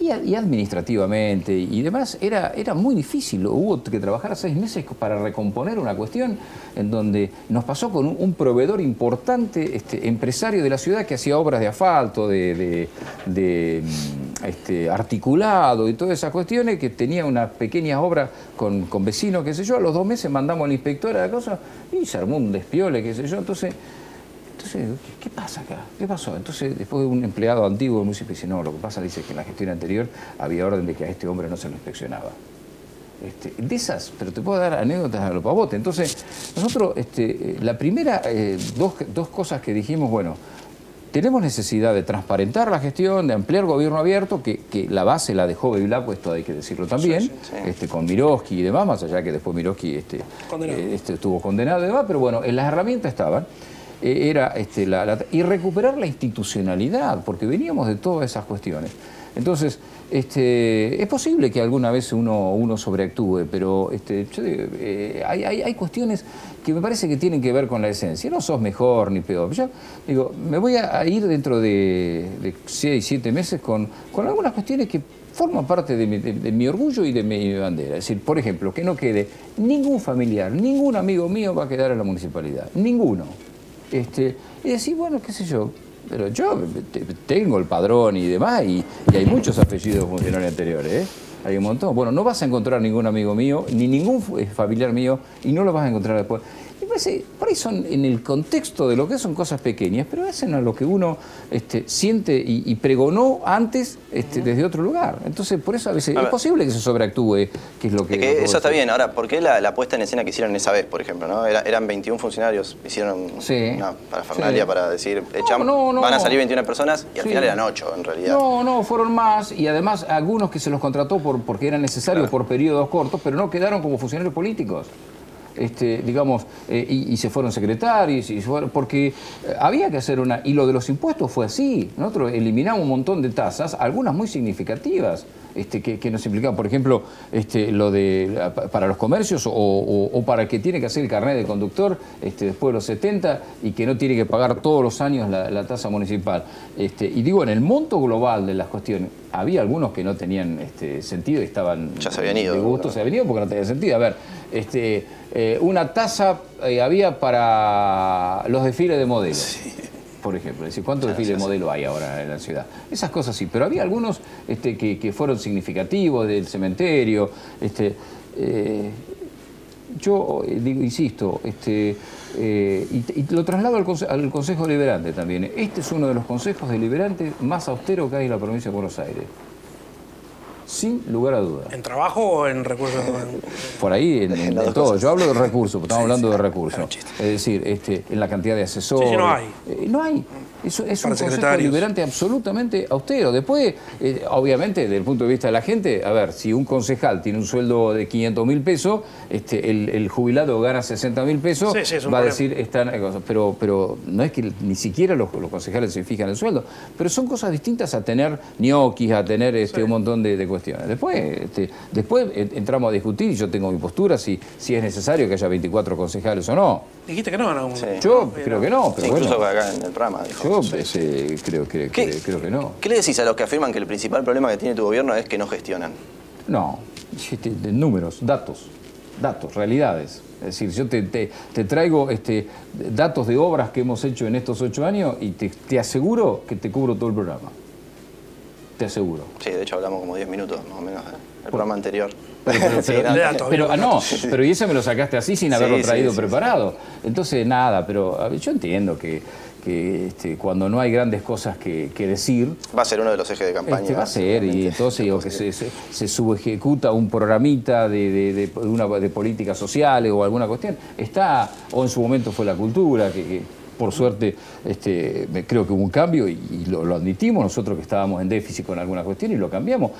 y, administrativamente y demás era, era muy difícil. Hubo que trabajar seis meses para recomponer una cuestión en donde nos pasó con un, proveedor importante, este, empresario de la ciudad que hacía obras de asfalto, de, mm, este, articulado y todas esas cuestiones, que tenía unas pequeñas obras con, con vecinos, qué sé yo. A los dos meses mandamos al inspector a la cosa y se armó un despiole, qué sé yo. Entonces entonces, ¿qué, pasa acá? ¿Qué pasó? Entonces, después un empleado antiguo del municipio dice, no, lo que pasa, dice que en la gestión anterior había orden de que a este hombre no se lo inspeccionaba. Este, de esas, pero te puedo dar anécdotas a lo pavote. Entonces, nosotros, este, la primera, eh, dos, cosas que dijimos, bueno, tenemos necesidad de transparentar la gestión, de ampliar gobierno abierto, que, la base la dejó Bevilá, pues esto hay que decirlo también, Este, con Miroski y demás, más allá que después Miroski este, eh, este, estuvo condenado y demás, pero bueno, en las herramientas estaban. Era este, la, y recuperar la institucionalidad, porque veníamos de todas esas cuestiones. Entonces, este, es posible que alguna vez uno, uno sobreactúe, pero este, eh, hay, hay, cuestiones que me parece que tienen que ver con la esencia. No sos mejor ni peor. Yo digo, me voy a ir dentro de, de seis, siete meses con, con algunas cuestiones que forman parte de mi, de mi, orgullo y de mi bandera. Es decir, por ejemplo, que no quede ningún familiar, ningún amigo mío va a quedar en la municipalidad. Ninguno. Este, y decir, bueno, qué sé yo, pero yo tengo el padrón y demás, y, hay muchos apellidos funcionarios anteriores, ¿eh? Hay un montón. Bueno, no vas a encontrar ningún amigo mío, ni ningún familiar mío, y no lo vas a encontrar después por ahí son en el contexto de lo que son cosas pequeñas, pero hacen a lo que uno este, siente y, pregonó antes este, desde otro lugar. Entonces, por eso a veces es posible que se sobreactúe, que es lo que... eso está bien. Ahora, ¿por qué la, puesta en escena que hicieron esa vez, por ejemplo? ¿no? eran 21 funcionarios, hicieron una parafernalia para decir, van a salir 21 personas y al final eran 8 en realidad. No, no, fueron más y además algunos que se los contrató por, porque eran necesarios por periodos cortos, pero no quedaron como funcionarios políticos este, digamos, eh, y, se fueron secretarios, y porque eh, había que hacer una... Y lo de los impuestos fue así. Nosotros eliminamos un montón de tasas, algunas muy significativas. Este, que, nos implicaban, por ejemplo, este, lo de para los comercios o, para el que tiene que hacer el carnet de conductor este, después de los 70 y que no tiene que pagar todos los años la, tasa municipal. Este, y digo, en el monto global de las cuestiones, había algunos que no tenían este, sentido y estaban ya se habían ido, de gusto, se habían ido porque no tenía sentido. A ver, este, eh, una tasa eh, había para los desfiles de modelos por ejemplo. Es decir, ¿cuántos desfiles de modelo hay ahora en la ciudad? Esas cosas sí, pero había algunos este, que, fueron significativos del cementerio. Este, eh, yo eh, digo, insisto, este, eh, y, lo traslado al, al, Consejo Deliberante también. Este es uno de los consejos deliberantes más austeros que hay en la provincia de Buenos Aires sin lugar a dudas. ¿En trabajo o en recursos? Por ahí, en, todo. Yo hablo de recursos, estamos hablando de recursos. Es decir, este, en la cantidad de asesores. Sí, no hay. Eh, no hay. Eso es un consejo deliberante absolutamente austero. Después, eh, obviamente, desde el punto de vista de la gente, a ver, si un concejal tiene un sueldo de 500 mil pesos, este, el, jubilado gana 60 mil pesos, va a decir, están, pero, pero no es que ni siquiera los, concejales se fijan en el sueldo, pero son cosas distintas a tener ñoquis, a tener este, un montón de, cuestiones. Después, este, después entramos a discutir y yo tengo mi postura si, si es necesario que haya 24 concejales o no. Dijiste que no, no. Yo creo que no, pero Incluso acá en el programa dijo. Yo creo, que, creo que no. ¿Qué le decís a los que afirman que el principal problema que tiene tu gobierno es que no gestionan? No, de números, datos, datos, realidades. Es decir, yo te, te, traigo este, datos de obras que hemos hecho en estos ocho años y te, te, aseguro que te cubro todo el programa. Te aseguro. Sí, de hecho hablamos como diez minutos más o menos del programa anterior. Pero, ah, no, pero y eso me lo sacaste así sin haberlo traído preparado. Entonces, nada, pero yo entiendo que, este, cuando no hay grandes cosas que, decir... Va a ser uno de los ejes de campaña. Este, va a ser, y entonces digo que se, se, subejecuta un programita de, de, una, de políticas sociales o alguna cuestión. Está, o en su momento fue la cultura, que por suerte este, creo que hubo un cambio y, lo, admitimos nosotros que estábamos en déficit con alguna cuestión y lo cambiamos.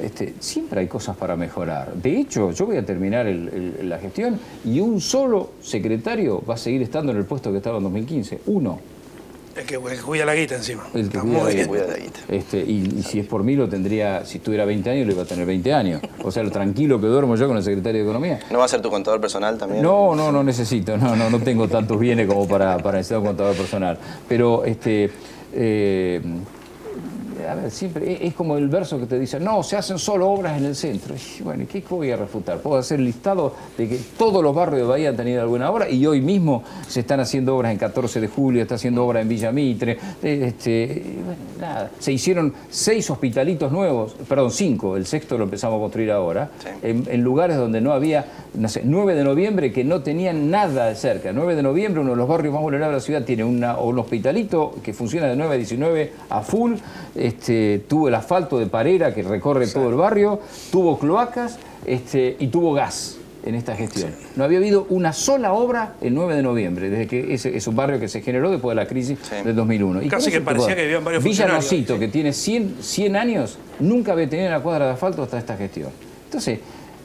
Este, siempre hay cosas para mejorar. De hecho, yo voy a terminar la gestión y un solo secretario va a seguir estando en el puesto que estaba en 2015. Uno. El que, cuida la guita encima. El que cuida, la guita. Este, y, si es por mí, lo tendría, si tuviera 20 años, lo iba a tener 20 años. O sea, lo tranquilo que duermo yo con el secretario de Economía. ¿No va a ser tu contador personal también? No, no, no necesito. No, no, no tengo tantos bienes como para, para necesitar un contador personal. Pero, este... Eh, a ver, siempre es como el verso que te dice, no, se hacen solo obras en el centro. Y bueno, ¿qué voy a refutar? Puedo hacer el listado de que todos los barrios de Bahía han tenido alguna obra y hoy mismo se están haciendo obras en 14 de julio, está haciendo obra en Villa Mitre. Este, nada. Se hicieron seis hospitalitos nuevos, perdón, cinco, el sexto lo empezamos a construir ahora, en, lugares donde no había, no sé, 9 de noviembre que no tenían nada de cerca. 9 de noviembre, uno de los barrios más vulnerables de la ciudad, tiene una, un hospitalito que funciona de 9 a 19 a full. Este, tuvo el asfalto de Parera que recorre todo el barrio, tuvo cloacas este, y tuvo gas en esta gestión. No había habido una sola obra el 9 de noviembre, desde que ese es un barrio que se generó después de la crisis del 2001. Y Casi que parecía que vivían varios Villa Rosito, que tiene 100, 100 años, nunca había tenido una cuadra de asfalto hasta esta gestión. Entonces,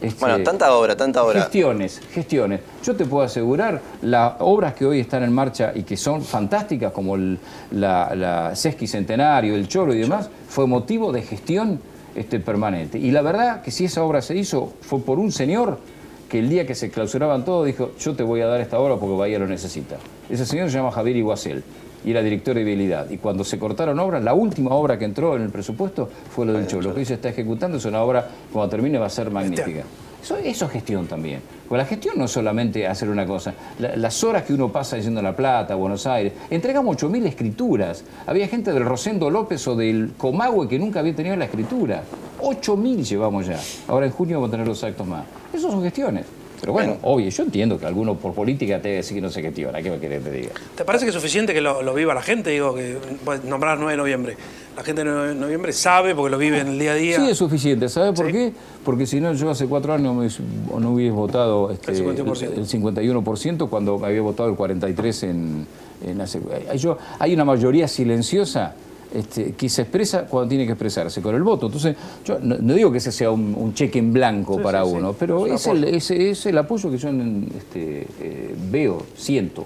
este, bueno, tanta obra, tanta obra. Gestiones, gestiones. Yo te puedo asegurar, las obras que hoy están en marcha y que son fantásticas, como el, la, la Sesqui Centenario, el Choro y demás, fue motivo de gestión este, permanente. Y la verdad que si esa obra se hizo fue por un señor que el día que se clausuraban todo dijo, yo te voy a dar esta obra porque Bahía lo necesita. Ese señor se llama Javier Iguacel y era director de vialidad. Y cuando se cortaron obras, la última obra que entró en el presupuesto fue lo del Cholo. Lo que hoy se está ejecutando es una obra, cuando termine, va a ser magnífica. Eso, eso, es gestión también. Porque la gestión no es solamente hacer una cosa. las horas que uno pasa diciendo La Plata, Buenos Aires, entregamos 8.000 escrituras. Había gente del Rosendo López o del Comahue que nunca había tenido la escritura. 8.000 llevamos ya. Ahora en junio vamos a tener los actos más. Eso son gestiones. Pero bueno, obvio, yo entiendo que alguno por política te debe decir que no sé qué tío, ¿qué me querés que te diga? ¿Te parece que es suficiente que lo, viva la gente? Digo, que nombrar 9 de noviembre. La gente de 9 de noviembre sabe porque lo vive en el día a día. Sí, es suficiente. ¿Sabe por qué? Porque si no, yo hace cuatro años no hubiese votado este, el, 51%. cuando me había votado el 43% en, en hace, yo, hay una mayoría silenciosa este, que se expresa cuando tiene que expresarse, con el voto. Entonces, yo no, digo que ese sea un, cheque en blanco para uno, pero es, el, es, el, apoyo que yo este, eh, veo, siento.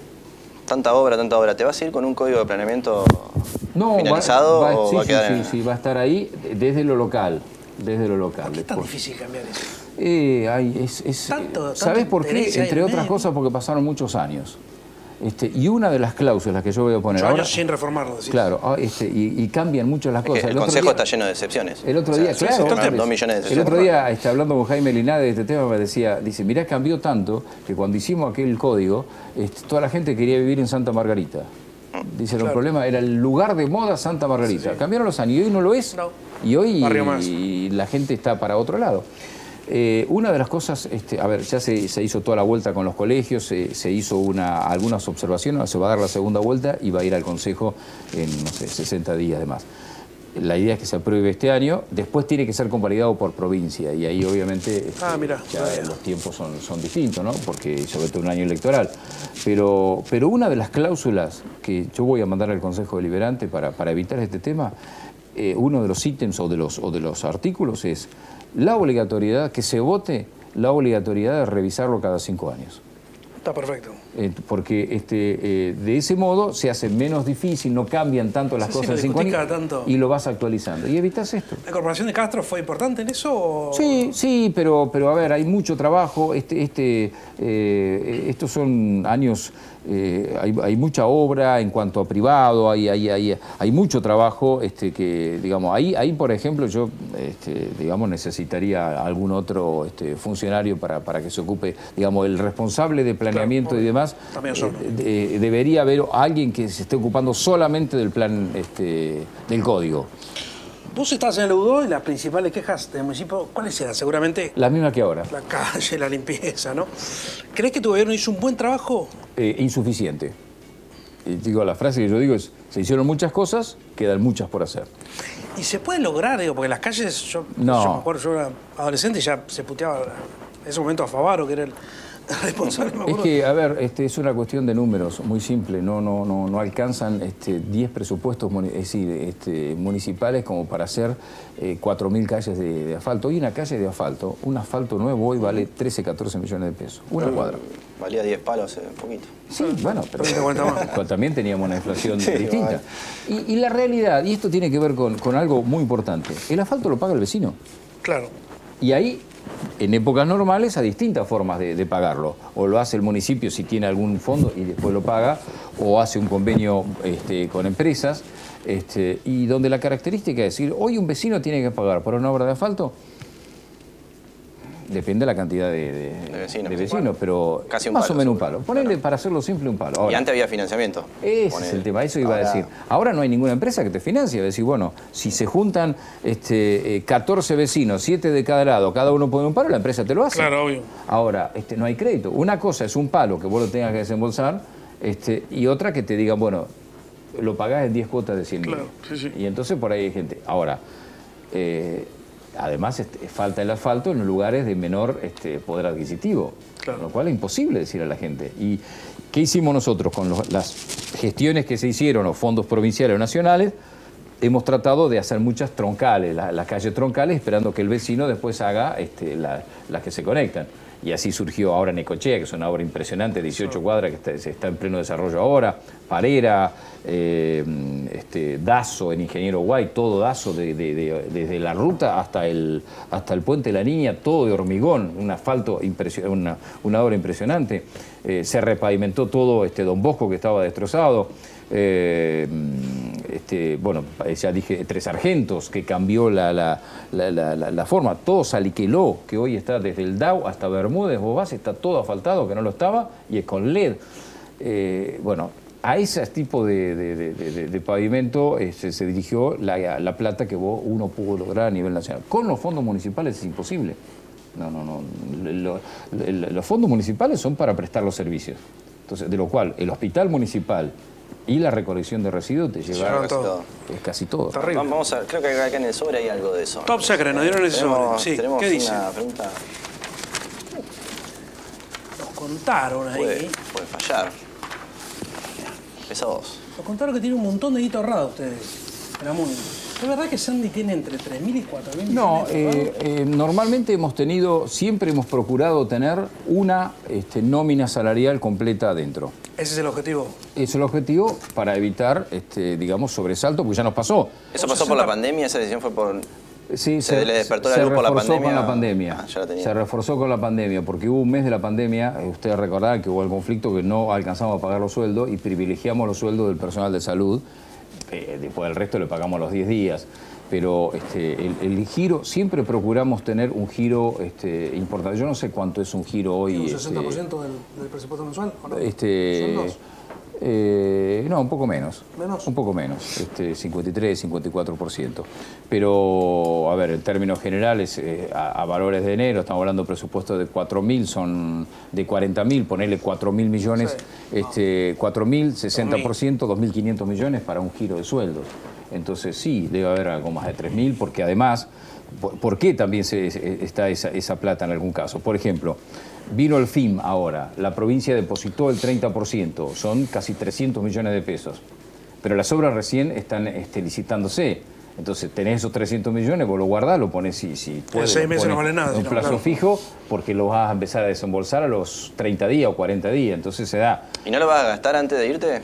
Tanta obra, tanta obra. ¿Te vas a ir con un código de planeamiento finalizado va, o va a quedar sí, sí, va a estar ahí desde lo local. Desde lo local. es tan difícil cambiar eso? Eh, es, ¿Sabes por qué? Entre otras cosas porque pasaron muchos años. Este, y una de las cláusulas que yo voy a poner ahora... sin reformarlo. Claro, ah, este, y, cambian mucho las cosas. el, Consejo está lleno de excepciones. El otro día, claro, el otro día este, hablando con Jaime Linade de este tema me decía, dice, mirá, cambió tanto que cuando hicimos aquel código, este, toda la gente quería vivir en Santa Margarita. Dice, el problema era el lugar de moda Santa Margarita. Cambiaron los años y hoy no lo es. Y hoy la gente está para otro lado. Eh, una de las cosas, este, a ver, ya se, hizo toda la vuelta con los colegios, se, hizo una, algunas observaciones, se va a dar la segunda vuelta y va a ir al Consejo en, no sé, 60 días de más. La idea es que se apruebe este año, después tiene que ser convalidado por provincia y ahí obviamente este, ah, los tiempos son, son distintos, ¿no? porque sobre todo un año electoral. Pero, pero una de las cláusulas que yo voy a mandar al Consejo Deliberante para, para evitar este tema, eh, uno de los ítems o de los, o de los artículos es la obligatoriedad, que se vote la obligatoriedad de revisarlo cada cinco años. Está perfecto. Eh, porque este, eh, de ese modo se hace menos difícil, no cambian tanto las cosas en cinco años y lo vas actualizando. Y evitas esto. ¿La corporación de Castro fue importante en eso? Sí, sí, pero, pero a ver, hay mucho trabajo. Este, este, eh, estos son años eh, hay, mucha obra en cuanto a privado, hay, hay, hay, hay mucho trabajo este, que, digamos, ahí, ahí por ejemplo, yo, este, digamos, necesitaría algún otro este, funcionario para, para que se ocupe, digamos, el responsable de planeamiento y demás, eh, debería haber alguien que se esté ocupando solamente del plan, este, del código. Vos estás en el UDO y las principales quejas del municipio, ¿cuáles eran? Seguramente... La misma que ahora. La calle, la limpieza, ¿no? ¿Crees que tu gobierno hizo un buen trabajo? Eh, insuficiente. Y digo, la frase que yo digo es, se hicieron muchas cosas, quedan muchas por hacer. Y se puede lograr, digo, porque las calles, yo, no. yo me acuerdo, yo era adolescente y ya se puteaba en ese momento a Favaro, que era el responsable. es que, a ver, este, es una cuestión de números, muy simple. No, no, no, no alcanzan este, 10 presupuestos este, municipales como para hacer eh, 4.000 calles de, asfalto. Hoy una calle de asfalto, un asfalto nuevo hoy vale 13, 14 millones de pesos. Una cuadra. Valía 10 palos hace poquito. Sí, bueno, pero también teníamos una inflación distinta. Y, la realidad, y esto tiene que ver con, con algo muy importante, el asfalto lo paga el vecino. Claro. Y ahí en épocas normales a distintas formas de, pagarlo. O lo hace el municipio si tiene algún fondo y después lo paga, o hace un convenio este, con empresas, este, y donde la característica es decir, hoy un vecino tiene que pagar por una obra de asfalto Depende de la cantidad de, vecinos, pero más o menos un palo. Ponele para hacerlo simple un palo. y antes había financiamiento. Ese es el tema, eso iba a decir. Ahora no hay ninguna empresa que te financie. A decir, bueno, si se juntan este, 14 eh, vecinos, 7 de cada lado, cada uno pone un palo, la empresa te lo hace. Claro, obvio. Ahora, este, no hay crédito. Una cosa es un palo que vos lo tengas que desembolsar este, y otra que te diga, bueno, lo pagás en 10 cuotas de 100 Claro, sí, sí. Y entonces por ahí hay gente. Ahora, eh, Además, este, falta el asfalto en los lugares de menor este, poder adquisitivo, lo cual es imposible decir a la gente. ¿Y qué hicimos nosotros con las gestiones que se hicieron, los fondos provinciales o nacionales? Hemos tratado de hacer muchas troncales, las calles troncales, esperando que el vecino después haga este, las que se conectan. Y así surgió ahora Necochea, que es una obra impresionante, 18 cuadras, que está, está en pleno desarrollo ahora, Parera, eh, este, Dazo, en Ingeniero Guay, todo Dazo, desde la ruta hasta el, hasta el Puente de la Niña, todo de hormigón, un asfalto, una, una obra impresionante. Eh, se repavimentó todo este Don Bosco, que estaba destrozado. Eh, este, bueno, ya dije, Tres Sargentos, que cambió la, la, forma, todo Saliqueló, que hoy está desde el DAO hasta Bermúdez, Bobás, está todo asfaltado, que no lo estaba, y es con LED. Eh, bueno, a ese tipo de, pavimento este, se dirigió la, plata que uno pudo lograr a nivel nacional. Con los fondos municipales es imposible. No, no, no. los fondos municipales son para prestar los servicios. Entonces, de lo cual el hospital municipal y la recolección de residuos te lleva todo. Es casi todo. Vamos a, creo que acá en el sobre hay algo de eso. Top secret, nos dieron ese sobre. Sí. Tenemos ¿Qué dice? una pregunta. Nos contaron ahí. Puede, puede fallar. Pesados. Nos contaron que tiene un montón de guito ahorrado ustedes. En ¿Es verdad que Sandy tiene entre 3.000 y 4.000 No, eh, eh, normalmente hemos tenido, siempre hemos procurado tener una este, nómina salarial completa adentro. ¿Ese es el objetivo? Ese es el objetivo para evitar, este, digamos, sobresalto, porque ya nos pasó. ¿Eso pasó por la pandemia? ¿Esa decisión fue por...? Sí, se, le despertó la luz por la pandemia. Con la pandemia. Ah, se reforzó con la pandemia, porque hubo un mes de la pandemia, eh, ustedes recordarán que hubo el conflicto que no alcanzamos a pagar los sueldos y privilegiamos los sueldos del personal de salud eh, después del resto le pagamos los 10 días. Pero este, el, giro, siempre procuramos tener un giro este, importante. Yo no sé cuánto es un giro hoy. ¿Un 60% este, del, presupuesto mensual? Este, eh, no, un poco menos. ¿Menos? Un poco menos, este, 53, 54%. Pero, a ver, en términos generales, eh, a, valores de enero, estamos hablando de presupuestos de 4.000, son de 40.000, ponerle 4.000 millones, este, 4.000, 60%, 2.500 millones para un giro de sueldos. Entonces sí, debe haber algo más de 3.000, porque además, ¿por, qué también se, está esa, esa plata en algún caso? Por ejemplo, Vino el FIM ahora, la provincia depositó el 30%, son casi 300 millones de pesos. Pero las obras recién están este, licitándose. Entonces tenés esos 300 millones, vos lo guardás, lo pones si, si puedes. seis meses no vale nada. Un plazo fijo, porque lo vas a empezar a desembolsar a los 30 días o 40 días, entonces se da. ¿Y no lo vas a gastar antes de irte?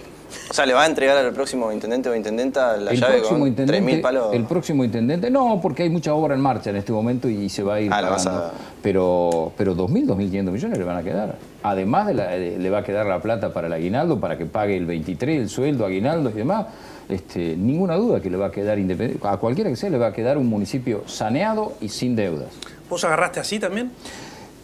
O sea, ¿le va a entregar al próximo intendente o intendenta la llave con 3.000 palos? El próximo intendente, no, porque hay mucha obra en marcha en este momento y se va a ir ah, pagando. Pero, pero 2.000, 2.500 millones le van a quedar. Además de le va a quedar la plata para el aguinaldo, para que pague el 23, el sueldo, aguinaldo y demás. Este, ninguna duda que le va a quedar independiente. A cualquiera que sea le va a quedar un municipio saneado y sin deudas. ¿Vos agarraste así también?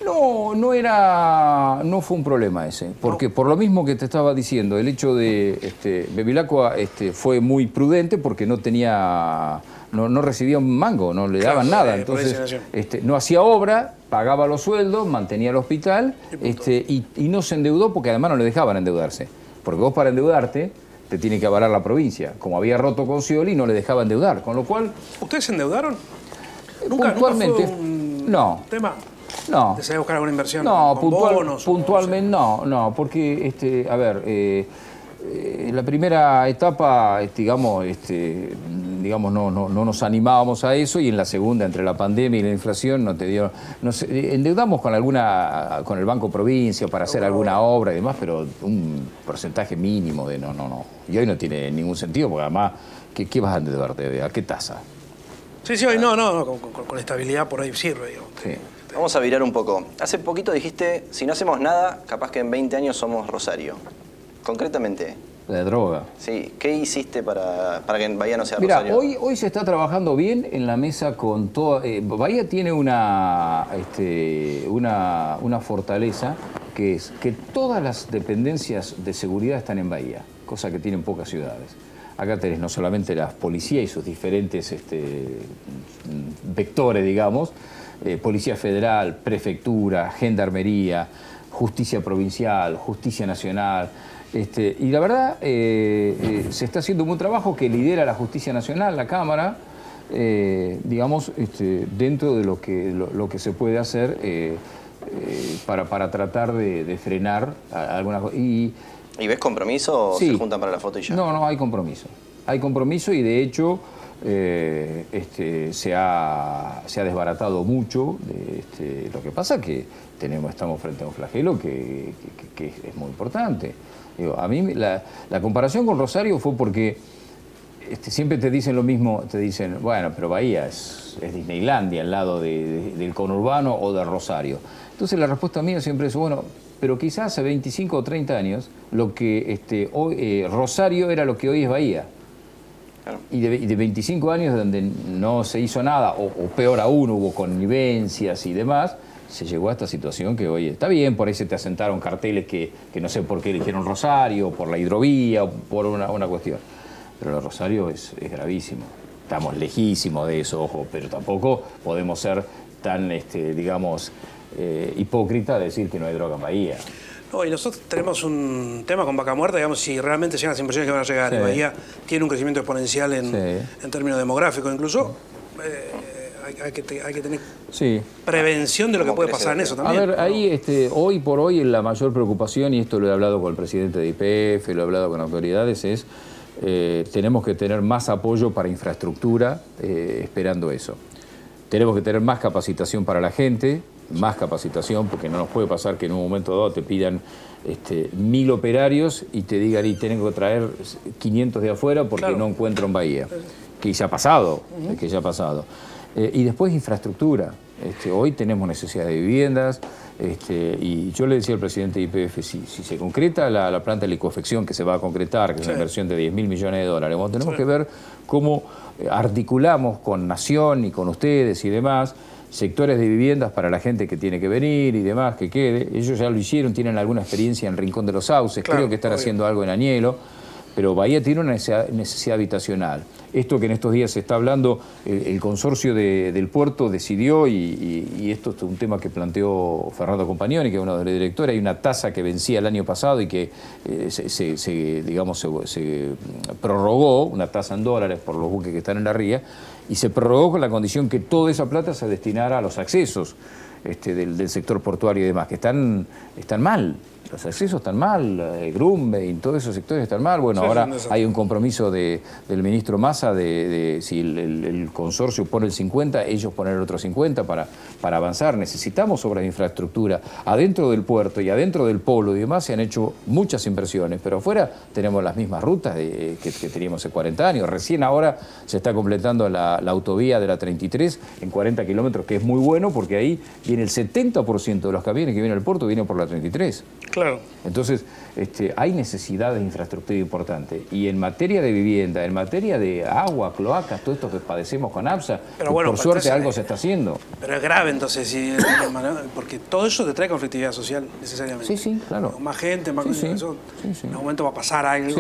No, no era, no fue un problema ese, porque por lo mismo que te estaba diciendo, el hecho de, este, Bevilacqua este, fue muy prudente porque no tenía no, recibía un mango, no le daban nada. Entonces, este, no hacía obra, pagaba los sueldos, mantenía el hospital este, y, no se endeudó porque además no le dejaban endeudarse. Porque vos para endeudarte te tiene que avalar la provincia. Como había roto con Scioli, no le dejaba endeudar. Con lo cual. ¿Ustedes se endeudaron? ¿Nunca, puntualmente. no. ¿Tema? No. ¿Deseas buscar alguna inversión? No, puntualmente no, no, porque, este, a ver, eh, eh, la primera etapa, digamos, este, digamos no, no, no, nos animábamos a eso y en la segunda, entre la pandemia y la inflación, no te dio, nos endeudamos con alguna, con el Banco Provincia para hacer alguna obra y demás, pero un porcentaje mínimo de no, no, no. Y hoy no tiene ningún sentido, porque además, ¿qué, qué vas a endeudarte? ¿A qué tasa? Sí, sí, hoy no, no, con, estabilidad por ahí sirve. Sí. Vamos a virar un poco. Hace poquito dijiste, si no hacemos nada, capaz que en 20 años somos Rosario. Concretamente. De droga. Sí, ¿qué hiciste para, para que Bahía no sea Mira, hoy, hoy se está trabajando bien en la mesa con todo. Eh, Bahía tiene una, este, una, una fortaleza que es que todas las dependencias de seguridad están en Bahía, cosa que tienen pocas ciudades. Acá tenés no solamente las policías y sus diferentes este, vectores, digamos, eh, Policía Federal, Prefectura, Gendarmería, Justicia Provincial, Justicia Nacional, este, y la verdad, eh, eh, se está haciendo un buen trabajo que lidera la Justicia Nacional, la Cámara, digamos, este, dentro de lo que, lo, que se puede hacer para, para, tratar de, frenar algunas cosas. Y, ves compromiso o se juntan para la foto y ya? No, no, hay compromiso. Hay compromiso y de hecho este, se, ha, se, ha, desbaratado mucho. Este, lo que pasa es que tenemos, estamos frente a un flagelo que es muy importante a mí la, comparación con Rosario fue porque este, siempre te dicen lo mismo, te dicen, bueno, pero Bahía es, Disneylandia al lado del conurbano o de Rosario. Entonces la respuesta mía siempre es, bueno, pero quizás hace 25 o 30 años lo que este, hoy, eh, Rosario era lo que hoy es Bahía. Y, de, 25 años donde no se hizo nada, o, peor aún, hubo connivencias y demás, se llegó a esta situación que hoy está bien, por ahí se te asentaron carteles que, no sé por qué eligieron Rosario, por la hidrovía, o por una, cuestión. Pero el Rosario es, gravísimo. Estamos lejísimos de eso, ojo, pero tampoco podemos ser tan, este, digamos, eh, hipócrita de decir que no hay droga en Bahía. No, y nosotros tenemos un tema con Vaca Muerta, digamos, si realmente llegan las inversiones que van a llegar, Bahía tiene un crecimiento exponencial en, términos demográficos, incluso. Eh, hay, que, tener prevención de lo que puede pasar en eso también. A ver, ahí este, hoy por hoy la mayor preocupación, y esto lo he hablado con el presidente de IPF, lo he hablado con autoridades, es eh, tenemos que tener más apoyo para infraestructura, eh, esperando eso. Tenemos que tener más capacitación para la gente, más capacitación, porque no nos puede pasar que en un momento dado te pidan este, mil operarios y te digan, y tengo que traer 500 de afuera porque no encuentro en Bahía. Que ya ha pasado, que ya ha pasado. Eh, y después infraestructura. Este, hoy tenemos necesidad de viviendas este, y yo le decía al presidente de IPF, si, si se concreta la, planta de licuefección que se va a concretar, que es una inversión de 10 mil millones de dólares, tenemos que ver cómo eh, articulamos con Nación y con ustedes y demás sectores de viviendas para la gente que tiene que venir y demás, que quede. Ellos ya lo hicieron, tienen alguna experiencia en Rincón de los Sauces, creo que están haciendo algo en Añelo pero Bahía tiene una necesidad, habitacional. Esto que en estos días se está hablando, el, consorcio del puerto decidió, y, esto es un tema que planteó Fernando Compañoni, que es uno de los directores, hay una tasa que vencía el año pasado y que eh, se, digamos, se, prorrogó, una tasa en dólares por los buques que están en la ría, y se prorrogó con la condición que toda esa plata se destinara a los accesos este, del, sector portuario y demás, que están, están mal los accesos están mal, eh, Grumbe y todos esos sectores están mal. Bueno, ahora hay un compromiso del ministro Massa de, si el, consorcio pone el 50, ellos poner el otro 50 para, para avanzar. Necesitamos obras de infraestructura. Adentro del puerto y adentro del polo y demás se han hecho muchas inversiones, pero afuera tenemos las mismas rutas que, teníamos hace 40 años. Recién ahora se está completando la, autovía de la 33 en 40 kilómetros, que es muy bueno porque ahí viene el 70% de los camiones que vienen al puerto vienen por la 33. Claro. Entonces, este, hay necesidades de infraestructura importante. Y en materia de vivienda, en materia de agua, cloacas, todo esto que padecemos con APSA, por suerte algo se está haciendo. Pero es grave entonces, porque todo eso te trae conflictividad social necesariamente. Sí, sí, claro. Más gente, más sí, en algún momento va a pasar algo.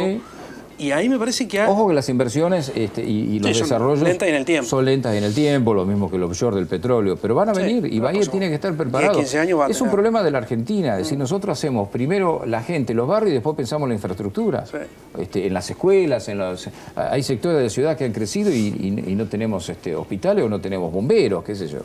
Y ahí me parece que... Ojo que las inversiones este, y, los desarrollos... Son lentas en el tiempo. Son lentas en el tiempo, lo mismo que el offshore del petróleo, pero van a venir y Bahía tiene que estar preparado. es un problema de la Argentina, es decir, mm. nosotros hacemos primero la gente, los barrios y después pensamos en la infraestructura. Este, en las escuelas, en los, hay sectores de la ciudad que han crecido y, no tenemos este, hospitales o no tenemos bomberos, qué sé yo.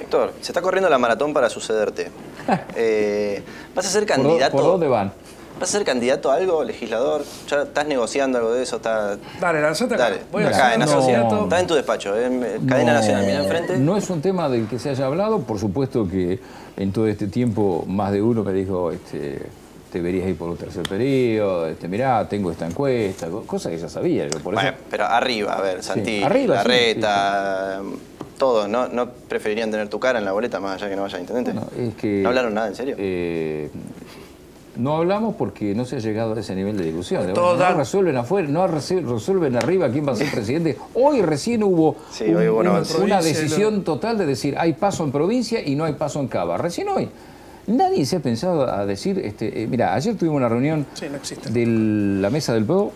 Héctor, se está corriendo la maratón para sucederte. Eh, ¿Vas a ser candidato? ¿Por dónde van? ¿Vas a ser candidato a algo, legislador? ¿Ya estás negociando algo de eso? ¿Está... Dale, lanzate Dale, Voy acá, en no. Está en tu despacho, en eh, Cadena Nacional, mira enfrente. No es un tema del que se haya hablado, por supuesto que en todo este tiempo más de uno me dijo, este, te verías ir por un tercer periodo, este, mirá, tengo esta encuesta, cosa que ya sabía yo, por bueno, pero arriba, a ver, Santi, arriba, Larreta, todos, ¿no? ¿no preferirían tener tu cara en la boleta más allá que no vaya a intendente? No, es que, ¿No hablaron nada, en serio? Eh, no hablamos porque no se ha llegado a ese nivel de discusión. no resuelven afuera, no resuelven arriba quién va a ser presidente. Hoy recién hubo, una, decisión total de decir hay paso en provincia y no hay paso en Cava. Recién hoy. Nadie se ha pensado a decir, este, eh, mira, ayer tuvimos una reunión de la mesa del PRO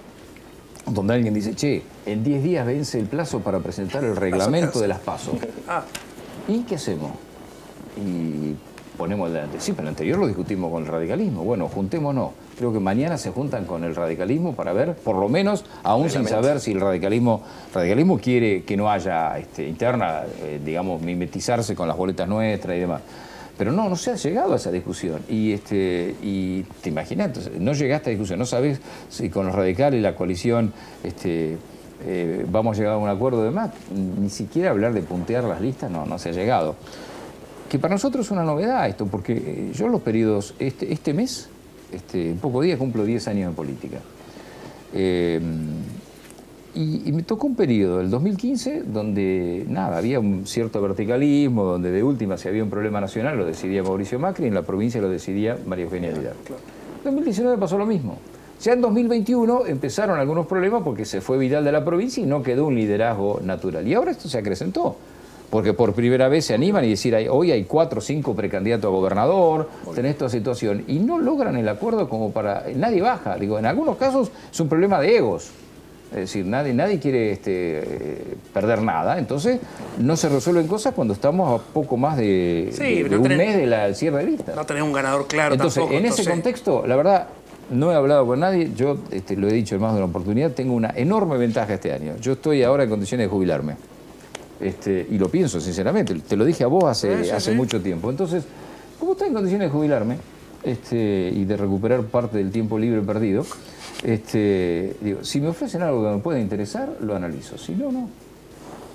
donde alguien dice, che, en 10 días vence el plazo para presentar el reglamento de las pasos. Ah. ¿Y qué hacemos? Y ponemos delante. Sí, pero el anterior lo discutimos con el radicalismo. Bueno, juntémonos. Creo que mañana se juntan con el radicalismo para ver, por lo menos, aún sin saber si el radicalismo, radicalismo quiere que no haya este, interna, eh, digamos, mimetizarse con las boletas nuestras y demás. Pero no, no se ha llegado a esa discusión. Y, este, y te imaginas, no llegaste a esta discusión, no sabes si con los radicales y la coalición este, eh, vamos a llegar a un acuerdo de más. Ni siquiera hablar de puntear las listas no, no se ha llegado que para nosotros es una novedad esto, porque eh, yo los periodos, este, este mes, este, en poco día cumplo 10 años en política. Eh, y, me tocó un periodo, el 2015, donde nada, había un cierto verticalismo, donde de última si había un problema nacional lo decidía Mauricio Macri, y en la provincia lo decidía María Eugenia Vidal. En 2019 pasó lo mismo. Ya en 2021 empezaron algunos problemas porque se fue Vidal de la provincia y no quedó un liderazgo natural. Y ahora esto se acrecentó porque por primera vez se animan y decir, hoy hay cuatro o cinco precandidatos a gobernador, tenés esta situación, y no logran el acuerdo como para... Nadie baja, digo, en algunos casos es un problema de egos, es decir, nadie, nadie quiere este, perder nada, entonces no se resuelven cosas cuando estamos a poco más de, un mes de la cierre de lista. No tenés un ganador claro entonces, En ese contexto, la verdad, no he hablado con nadie, yo este, lo he dicho en más de una oportunidad, tengo una enorme ventaja este año. Yo estoy ahora en condiciones de jubilarme. Este, y lo pienso sinceramente, te lo dije a vos hace, hace mucho tiempo. Entonces, como estoy en condiciones de jubilarme este, y de recuperar parte del tiempo libre perdido, este, digo, si me ofrecen algo que me pueda interesar, lo analizo. Si no, no.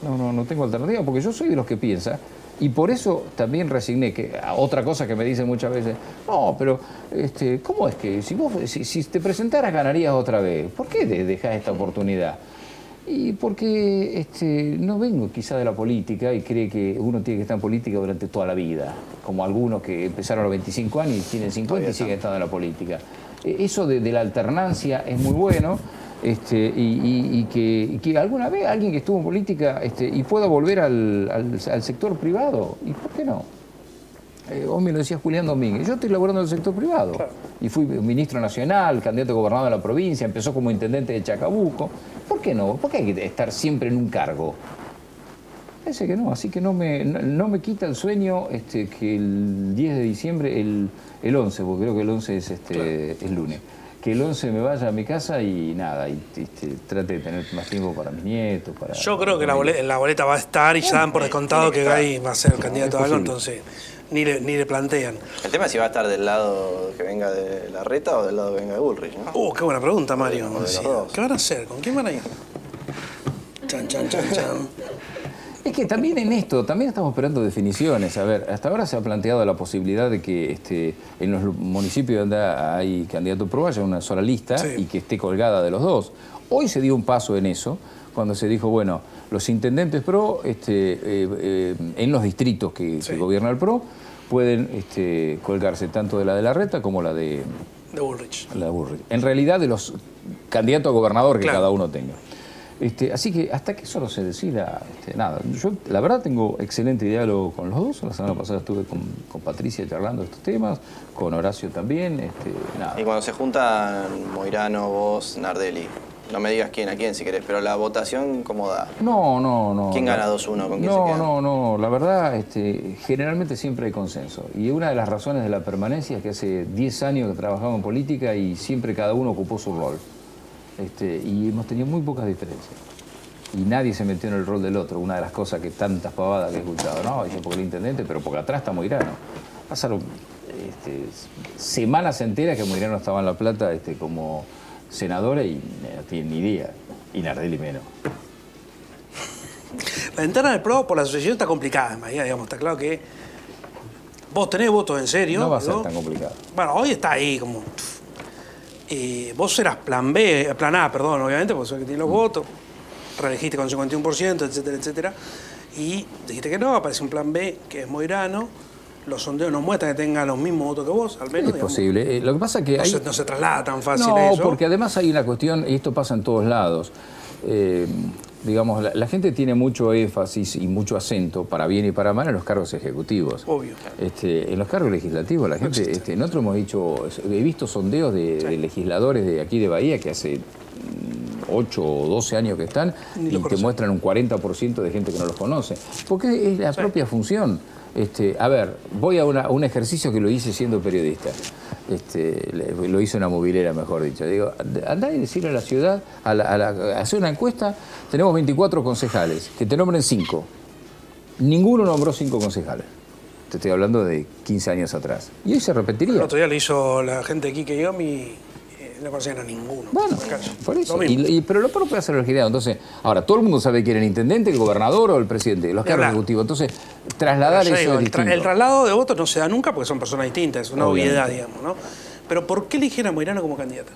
No, no, no tengo alternativa, porque yo soy de los que piensa, y por eso también resigné que otra cosa que me dicen muchas veces, no, pero este, ¿cómo es que si vos si, si te presentaras ganarías otra vez? ¿Por qué dejás esta oportunidad? Y porque este, no vengo quizá de la política y cree que uno tiene que estar en política durante toda la vida, como algunos que empezaron a los 25 años y tienen 50 y siguen estando en la política. E, eso de, la alternancia es muy bueno este, y, que, alguna vez alguien que estuvo en política este, y pueda volver al, al sector privado, ¿y por qué no? Eh, vos me lo decía Julián Domínguez, yo estoy laborando en el sector privado. Y fui ministro nacional, candidato a gobernador de la provincia, empezó como intendente de Chacabuco. ¿Por qué no? ¿Por qué hay que estar siempre en un cargo? Parece que no, así que no me, no, me quita el sueño este, que el 10 de diciembre, el, el 11, porque creo que el 11 es, este, lunes, que el 11 me vaya a mi casa y nada, y este, trate de tener más tiempo para mis nietos. Para, Yo creo que la boleta, la boleta, va a estar y ya dan por descontado que Gay va a ser el candidato a algo, entonces ni le, ni le plantean. El tema es si va a estar del lado que venga de la reta o del lado que venga de Bullrich, ¿no? Uh, qué buena pregunta, Mario. ¿Qué van a hacer? ¿Con quién van a ir? Chan, chan, chan, chan. Es que también en esto, también estamos esperando definiciones. A ver, hasta ahora se ha planteado la posibilidad de que este, en los municipios donde hay candidato pro haya una sola lista y que esté colgada de los dos. Hoy se dio un paso en eso, cuando se dijo, bueno, los intendentes PRO este, eh, eh, en los distritos que, gobierna el PRO pueden este, colgarse tanto de la de la reta como la de, de Bullrich. La En realidad de los candidatos a gobernador que cada uno tenga. Este, así que hasta que eso no se decida, este, nada. Yo la verdad tengo excelente diálogo con los dos. La semana pasada estuve con, Patricia charlando estos temas, con Horacio también. Este, Y cuando se juntan Moirano, vos, Nardelli, no me digas quién a quién si querés, pero la votación, ¿cómo da? No, no, no. ¿Quién gana 2-1? ¿Con quién no, se queda? No, no, la verdad, este, generalmente siempre hay consenso. Y una de las razones de la permanencia es que hace 10 años que trabajamos en política y siempre cada uno ocupó su rol. Este, y hemos tenido muy pocas diferencias. Y nadie se metió en el rol del otro. Una de las cosas que tantas pavadas que he escuchado, no, dice porque el intendente, pero porque atrás está Moirano. Pasaron este, semanas enteras que Moirano estaba en La Plata este, como senadora y no tiene ni idea. Y Nardelli menos. La interna del PRO por la asociación está complicada en Bahía, digamos, está claro que vos tenés votos en serio. No va a ser tan complicado. Bueno, hoy está ahí como vos eras plan B, plan A, perdón, obviamente, porque sos el que tiene los votos, reelegiste con 51%, etcétera, etcétera, y dijiste que no, aparece un plan B, que es Moirano, los sondeos no muestran que tenga los mismos votos que vos, al menos. Es posible. Eh, lo que pasa es que no, se, no se traslada tan fácil no, eso. porque además hay una cuestión, y esto pasa en todos lados, eh, digamos, la, gente tiene mucho énfasis y mucho acento, para bien y para mal, en los cargos ejecutivos. Obvio. Este, en los cargos legislativos, la gente, este, nosotros hemos dicho, he visto sondeos de, legisladores de aquí de Bahía que hace 8 mm, o 12 años que están y te muestran un 40% de gente que no los conoce. Porque es la propia función. Este, a ver, voy a, un ejercicio que lo hice siendo periodista. Este, lo hice una movilera, mejor dicho. Digo, andá y decirle a la ciudad, a, hacer una encuesta, tenemos 24 concejales, que te nombren 5. Ninguno nombró 5 concejales. Te estoy hablando de 15 años atrás. Y hoy se repetiría. El otro día le hizo la gente aquí que yo mi no conocían a ninguno. Bueno, por eso. pero lo propio hacer el legislador. Entonces, ahora, todo el mundo sabe quién es el intendente, el gobernador o el presidente, los cargos ejecutivos. Entonces, trasladar eso el, traslado de votos no se da nunca porque son personas distintas, es una obviedad, digamos, ¿no? Pero ¿por qué eligieron a Moirano como candidata?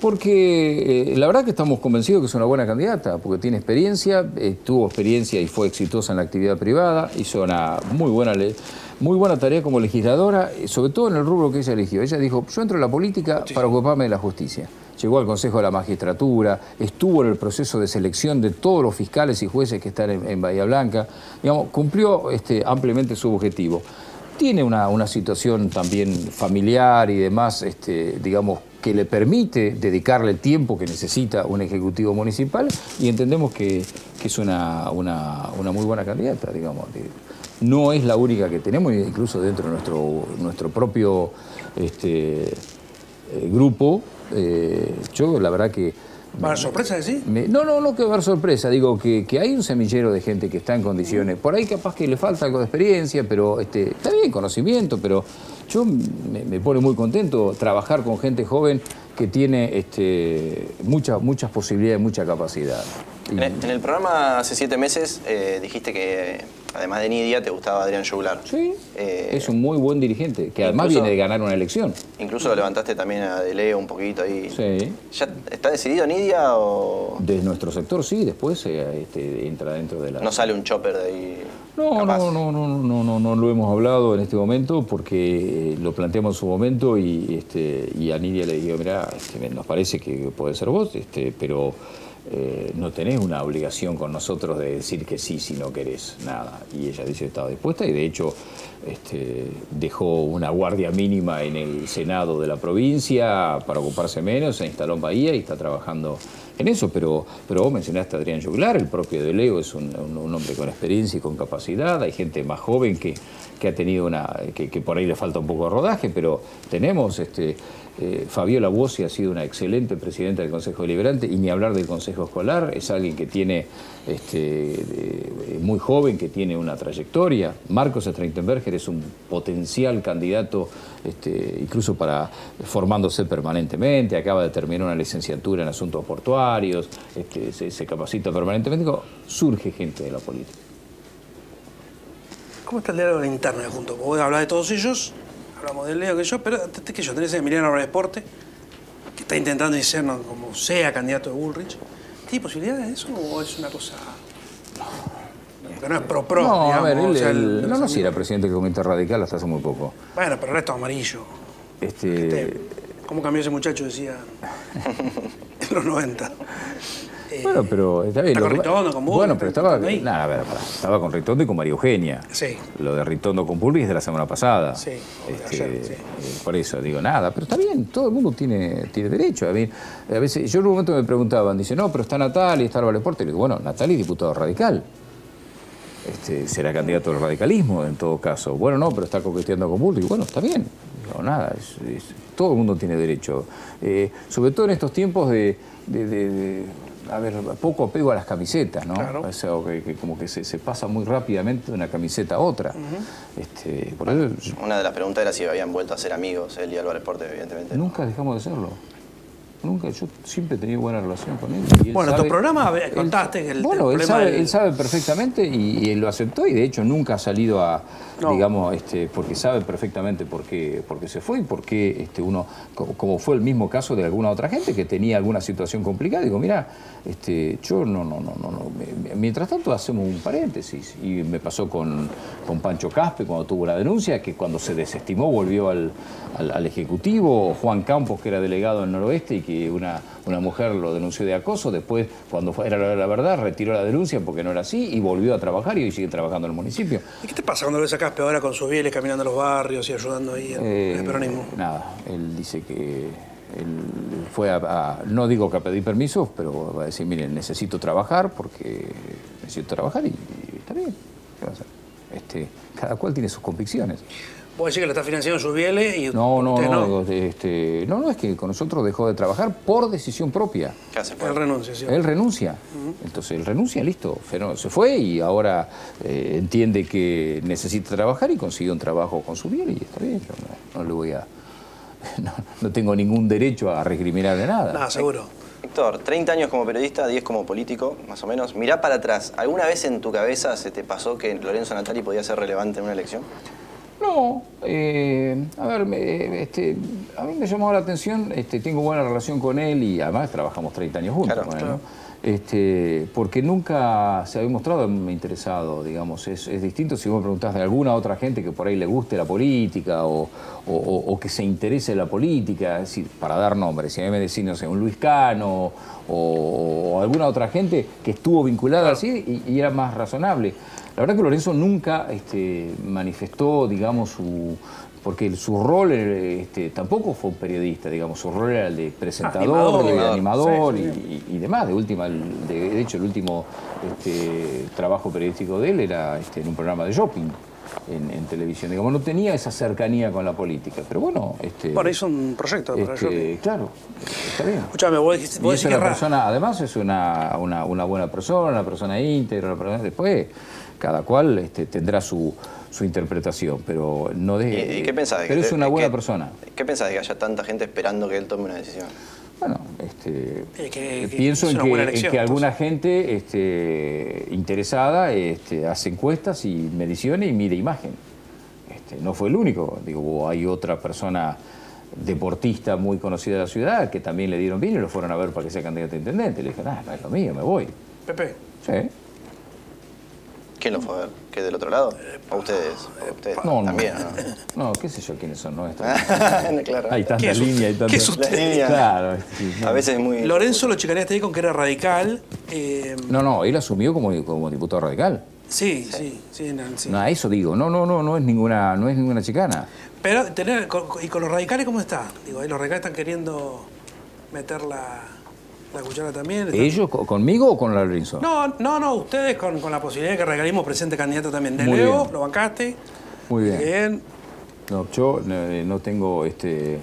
Porque eh, la verdad que estamos convencidos que es una buena candidata, porque tiene experiencia, eh, tuvo experiencia y fue exitosa en la actividad privada, hizo una muy buena ley muy buena tarea como legisladora, sobre todo en el rubro que ella eligió. Ella dijo, yo entro en la política para ocuparme de la justicia. Llegó al Consejo de la Magistratura, estuvo en el proceso de selección de todos los fiscales y jueces que están en, Bahía Blanca, digamos, cumplió este, ampliamente su objetivo. Tiene una, situación también familiar y demás, este, digamos, que le permite dedicarle el tiempo que necesita un ejecutivo municipal y entendemos que, es una, una, una, muy buena candidata, digamos no es la única que tenemos, incluso dentro de nuestro, nuestro propio este, eh, grupo. Eh, yo la verdad que... ¿Va a haber sorpresa, sí? no, no, no que va a haber sorpresa. Digo que, hay un semillero de gente que está en condiciones. Por ahí capaz que le falta algo de experiencia, pero este, está bien, conocimiento, pero yo me, pone muy contento trabajar con gente joven que tiene este, muchas, muchas posibilidades, mucha capacidad. En, el, programa hace siete meses eh, dijiste que además de Nidia te gustaba Adrián Joular. Sí, eh, es un muy buen dirigente, que además viene de ganar una elección. Incluso lo levantaste también a Deleo un poquito ahí. Sí. ¿Ya está decidido Nidia o...? De nuestro sector sí, después eh, este, entra dentro de la... ¿No sale un chopper de ahí? No, no, no, no, no, no, no lo hemos hablado en este momento porque lo planteamos en su momento y, este, y a Nidia le digo, mira, este, nos parece que puede ser vos, este, pero eh, no tenés una obligación con nosotros de decir que sí si no querés nada. Y ella dice que estaba dispuesta y de hecho este, dejó una guardia mínima en el Senado de la provincia para ocuparse menos, se instaló en Bahía y está trabajando en eso. Pero, pero vos mencionaste a Adrián Juglar, el propio de Leo es un, hombre con experiencia y con capacidad, hay gente más joven que, que ha tenido una, que, por ahí le falta un poco de rodaje, pero tenemos este, eh, Fabiola Bossi ha sido una excelente presidenta del Consejo Deliberante y ni hablar del Consejo Escolar, es alguien que tiene, este, muy joven, que tiene una trayectoria. Marcos Streitenberger es un potencial candidato, este, incluso para formándose permanentemente, acaba de terminar una licenciatura en asuntos portuarios, este, se, capacita permanentemente, surge gente de la política. ¿Cómo está el diálogo interno junto? Vos hablar de todos ellos, hablamos de Leo, que yo, pero que yo, tenés a Emiliano Deporte, que está intentando ser como sea candidato de Bullrich. ¿Tiene posibilidades de eso o es una cosa.? Que no es pro-pro. No, a ver, él, no, no, si era presidente del Comité Radical hasta hace muy poco. Bueno, pero el resto amarillo. Este... ¿Cómo cambió ese muchacho? Decía en los 90. Eh, bueno, pero está bien. Está con Ritondo, con Burri. Bueno, pero estaba, nada, a ver, estaba con Ritondo y con María Eugenia. Sí. Lo de Ritondo con Burri es de la semana pasada. Sí, Este, ayer, sí. eh, Por eso digo, nada, pero está bien, todo el mundo tiene, tiene derecho. A, mí, a veces, yo en un momento me preguntaban, dice, no, pero está Natalia, está Álvaro Porte. Le digo, bueno, Natalia es diputado radical. Este, será candidato al radicalismo en todo caso. Bueno, no, pero está coqueteando con Burri. Bueno, está bien. No, nada, es- es- todo el mundo tiene derecho. Eh, sobre todo en estos tiempos de, de- de- de, a ver, poco apego a las camisetas, ¿no? Claro. O sea, que, que como que se, se pasa muy rápidamente de una camiseta a otra. este, por eso Una de las preguntas era si habían vuelto a ser amigos, él y Álvaro Esporte, evidentemente. nunca dejamos de serlo. Nunca, yo siempre he tenido buena relación con él. y él Bueno, tu sabe- programa, a ver, él- contaste que el- Bueno, el él problema sabe, del- él sabe perfectamente y, y él lo aceptó y de hecho nunca ha salido a, Digamos, este, porque sabe perfectamente por qué, por qué se fue y por qué este, uno, co- como fue el mismo caso de alguna otra gente que tenía alguna situación complicada, digo, mira, este, yo no, no, no, no, no. Mientras tanto hacemos un paréntesis y me pasó con, con Pancho Caspe cuando tuvo la denuncia, que cuando se desestimó volvió al, al- Ejecutivo, Juan Campos, que era delegado en Noroeste y que una, una mujer lo denunció de acoso, después cuando fue- era la, la verdad retiró la denuncia porque no era así y volvió a trabajar y hoy sigue trabajando en el municipio. ¿Y qué te pasa cuando ves a Caspe ahora con sus bieles caminando a los barrios y ayudando ahí en Eh, peronismo? Nada, él dice que él fue a, a- no digo que a pedir permiso, pero va a decir, miren, necesito trabajar porque necesito trabajar y, y está bien. ¿qué va a hacer? Este, cada cual tiene sus convicciones. Vos decís que le está financiando sus bieles y No, no, usted no, este, no, no, es que con nosotros dejó de trabajar por decisión propia. ¿Qué hace? Él renuncia, sí. Él renuncia. Entonces él renuncia, listo. Se fue y ahora eh, entiende que necesita trabajar y consiguió un trabajo con su bien y está bien. Yo no, no le voy a. No, no tengo ningún derecho a recriminarle nada. Nada, seguro. Héctor, 30 años como periodista, 10 como político, más o menos. Mirá para atrás. ¿Alguna vez en tu cabeza se te pasó que Lorenzo Natali podía ser relevante en una elección? No, eh, a ver, me- este, a mí me llamó la atención, este, tengo buena relación con él y además trabajamos 30 años juntos Claro, con él, claro. ¿no? Este, porque nunca se había mostrado interesado, digamos, es, es distinto si vos me preguntás de alguna otra gente que por ahí le guste la política o, o- o- o que se interese en la política, es decir, para dar nombres, si a mí me decís, no sé, un Luis Cano o, alguna otra gente que estuvo vinculada así y, y era más razonable. La verdad que Lorenzo nunca este, manifestó, digamos, su. Porque su rol este, tampoco fue un periodista, digamos, su rol era el de presentador, Animador, de animador sí, y, y- y demás. De última, de, de hecho, el último este, trabajo periodístico de él era este, en un programa de shopping en, en televisión. Digamos, no tenía esa cercanía con la política. Pero bueno, este, Bueno, hizo un proyecto para este, claro, está bien. Escuchame, vos dijiste, Y vos es decís que una persona, además es una, una, una buena persona, una persona íntegra, una persona- después cada cual este, tendrá su, su interpretación, pero no de, ¿Y, y qué pensás? de Pero que- es una buena que- persona. ¿Qué pensás de que haya tanta gente esperando que él tome una decisión? Bueno, este, Eh, que- que pienso en buena en elección, que alguna gente este, interesada este, hace encuestas y mediciones y mide imagen. Este, no fue el único, digo, hay otra persona deportista muy conocida de la ciudad que también le dieron bien y lo fueron a ver para que sea candidato a intendente. Le dije, "Ah, no es lo mío, me voy. Pepe, Sí. ¿Quién lo fue a ver? ¿Qué del otro lado? ¿O ustedes? ¿O ustedes No, no. también? No, qué sé yo quiénes son, ¿no? ¿no? claro. Hay ¿Qué tanta línea y usted? tanta... ¿Qué es usted? Claro. sí, no. A veces es muy... Lorenzo lo chicaneaste ahí con que era radical. eh, No, no, él asumió como, como diputado radical. sí, sí, sí, no, sí. No, a eso digo. No, no, no, no es ninguna, no es ninguna chicana. Pero tener, con- ¿y con los radicales cómo está? Digo, ahí los radicales están queriendo meter la, la cuchara también. ¿Ellos co- conmigo o con Lorenzo? No, no, no, ustedes con, con la posibilidad de que Radicalismo presente candidato también. De Muy Leo, bien. lo bancaste. Muy bien. Bien. No, yo eh, no tengo este.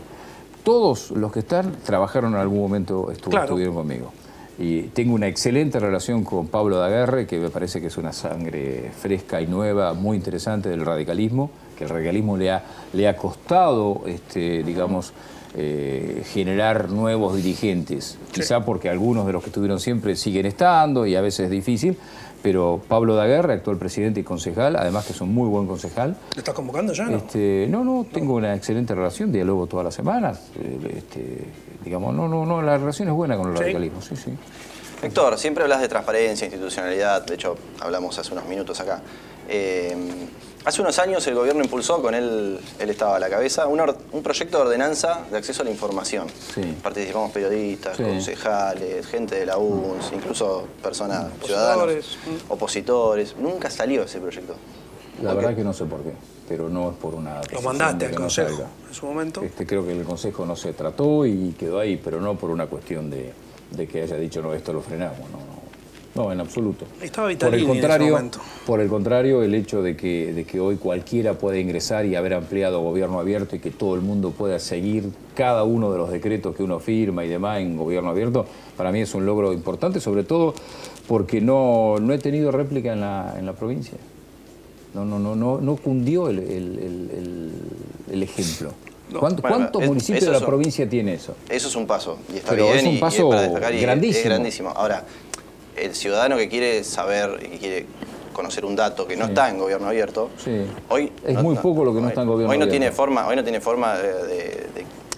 Todos los que están trabajaron en algún momento, Claro. estuvieron conmigo. Y tengo una excelente relación con Pablo Daguerre, que me parece que es una sangre fresca y nueva, muy interesante del radicalismo, que el radicalismo le ha, le ha costado, este, digamos, eh, generar nuevos dirigentes. Quizá porque algunos de los que estuvieron siempre siguen estando y a veces es difícil, pero Pablo Daguerre, actual presidente y concejal, además que es un muy buen concejal, ¿Lo estás convocando ya? No? este, no, no, tengo una excelente relación, dialogo todas las semanas. eh, este, digamos, no, no, no, la relación es buena con el ¿Sí? radicalismo, sí, sí. Héctor, siempre hablas de transparencia, institucionalidad, de hecho hablamos hace unos minutos acá. Eh, Hace unos años el gobierno impulsó, con él, él estaba a la cabeza, un, proyecto de ordenanza de acceso a la información. Participamos periodistas, concejales, gente de la UNS, incluso personas, ciudadanos, opositores. Nunca salió ese proyecto. La verdad que no sé por qué, pero no es por una... Lo mandaste al Consejo en su momento. Este, creo que el Consejo no se trató y quedó ahí, pero no por una cuestión de, de que haya dicho, no, esto lo frenamos, no, no. No, en absoluto. Estaba por el contrario, Por el contrario, el hecho de que, de que hoy cualquiera puede ingresar y haber ampliado gobierno abierto y que todo el mundo pueda seguir cada uno de los decretos que uno firma y demás en gobierno abierto, para mí es un logro importante, sobre todo porque no, no he tenido réplica en la, en la provincia. No, no, no, no, no cundió el, ejemplo. ¿Cuántos municipios de la provincia tiene eso? Eso es un paso. Y está Pero bien, es un paso grandísimo. Es grandísimo. Ahora, el ciudadano que quiere saber y quiere conocer un dato que no está en gobierno abierto, hoy es muy poco lo que no, está en gobierno hoy no Tiene forma, hoy no tiene forma de,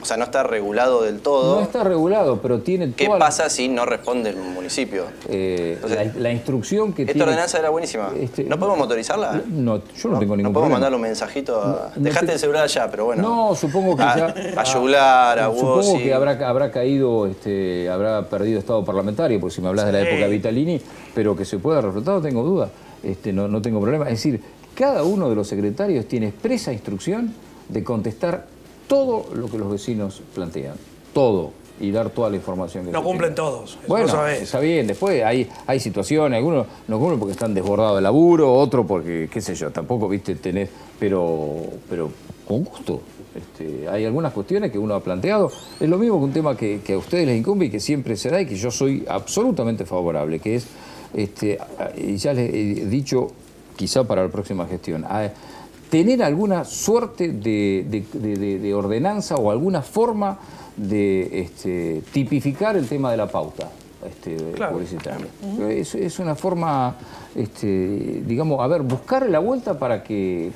o sea, no está regulado del todo. No está regulado, pero tiene ¿Qué pasa si no responde el municipio? Eh, la, instrucción que esta ordenanza era buenísima. Este, ¿No podemos motorizarla? No, yo no, tengo ningún problema. No podemos mandarle un mensajito a... Dejaste el celular allá, pero bueno. No, supongo que ya... A, Yugular, a Supongo que habrá, habrá caído, este, habrá perdido estado parlamentario, porque si me hablas de la época Vitalini, pero que se pueda reflotar, no tengo duda. Este, no, no tengo problema. Es decir, cada uno de los secretarios tiene expresa instrucción de contestar todo lo que los vecinos plantean, todo, y dar toda la información que No cumplen todos. bueno, está bien, después hay, hay situaciones, algunos no cumplen porque están desbordados de laburo, otro porque, qué sé yo, tampoco, viste, tenés, pero, pero con gusto. Este, hay algunas cuestiones que uno ha planteado. Es lo mismo que un tema que, a ustedes les incumbe y que siempre se da y que yo soy absolutamente favorable, que es, este, y ya les he dicho, quizá para la próxima gestión, tener alguna suerte de, ordenanza o alguna forma de este, tipificar el tema de la pauta este, publicitaria. es, una forma, este, digamos, a ver, buscar la vuelta para que, eh,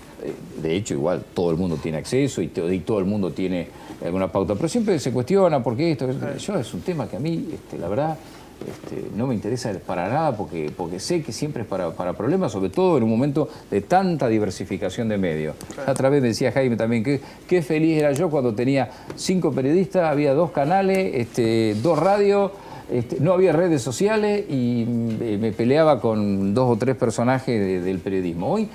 de hecho, igual todo el mundo tiene acceso y, todo el mundo tiene alguna pauta, pero siempre se cuestiona por qué esto, yo es un tema que a mí, este, la verdad, este, no me interesa para nada porque, porque sé que siempre es para, problemas, sobre todo en un momento de tanta diversificación de medios. A través decía Jaime también que qué feliz era yo cuando tenía cinco periodistas, había dos canales, este, dos radios. Este, no había redes sociales y eh, me peleaba con dos o tres personajes del periodismo. Hoy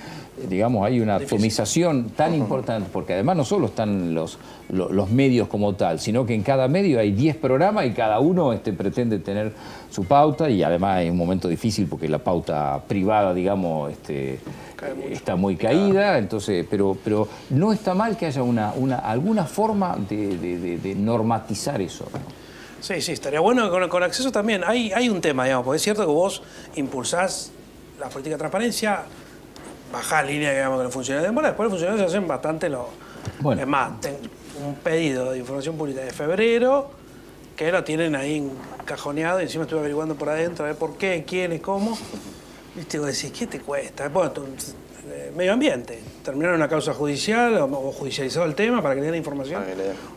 digamos, hay una atomización tan importante, porque además no solo están los, los, medios como tal, sino que en cada medio hay 10 programas y cada uno este, pretende tener su pauta y además es un momento difícil porque la pauta privada, digamos, este, está muy caída, entonces, pero, pero no está mal que haya una, una, alguna forma de, normatizar eso. Sí, sí, estaría bueno con, con acceso también. Hay, hay un tema, digamos, porque es cierto que vos impulsás la política de transparencia, bajar línea digamos, con los funcionarios de después los funcionarios se hacen bastante lo... Bueno. Es más, tengo un pedido de información pública de febrero que lo tienen ahí encajoneado y encima estuve averiguando por adentro a ver por qué, quién y cómo. Viste, vos decís, ¿qué te cuesta? Bueno, eh, medio ambiente. Terminaron una causa judicial o, judicializado el tema para que le den información.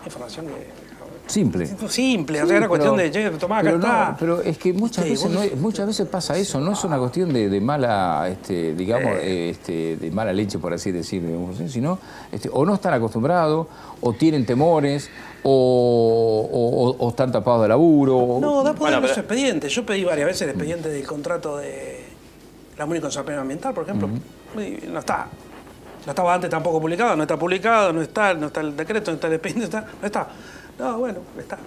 Información que Simple. Simple, o sea, era cuestión de, che, tomá, acá está. pero es que muchas veces muchas veces pasa eso, no es una cuestión de, mala, este, digamos, eh. este, de mala leche, por así decirlo, sino este, o no están acostumbrados, o tienen temores, o, están tapados de laburo. No, da poder los expedientes. Yo pedí varias veces el expediente del contrato de la Comunicación Ambiental, por ejemplo, no está. No estaba antes tampoco publicado, no está publicado, no está, no está el decreto, no está el expediente, no está. No, bueno, está.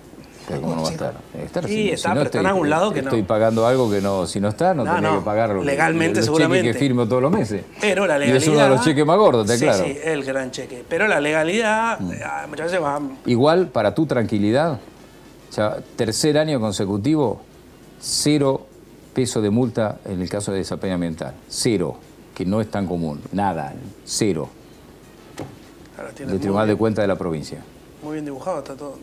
¿Cómo no va a estar? estar sí, está, pero está en algún lado que no. Estoy pagando algo que no, si no está, no, tendría que pagarlo. Legalmente, seguramente. que firmo todos los meses. Pero la legalidad. Y es uno de los cheques más gordos, te claro. Sí, el gran cheque. Pero la legalidad mm. ah, muchas veces va. Igual, para tu tranquilidad, ya, tercer año consecutivo, cero peso de multa en el caso de desempeño ambiental. Cero, que no es tan común. Nada, cero. Del Tribunal de Cuentas de la provincia muy bien dibujado, está todo.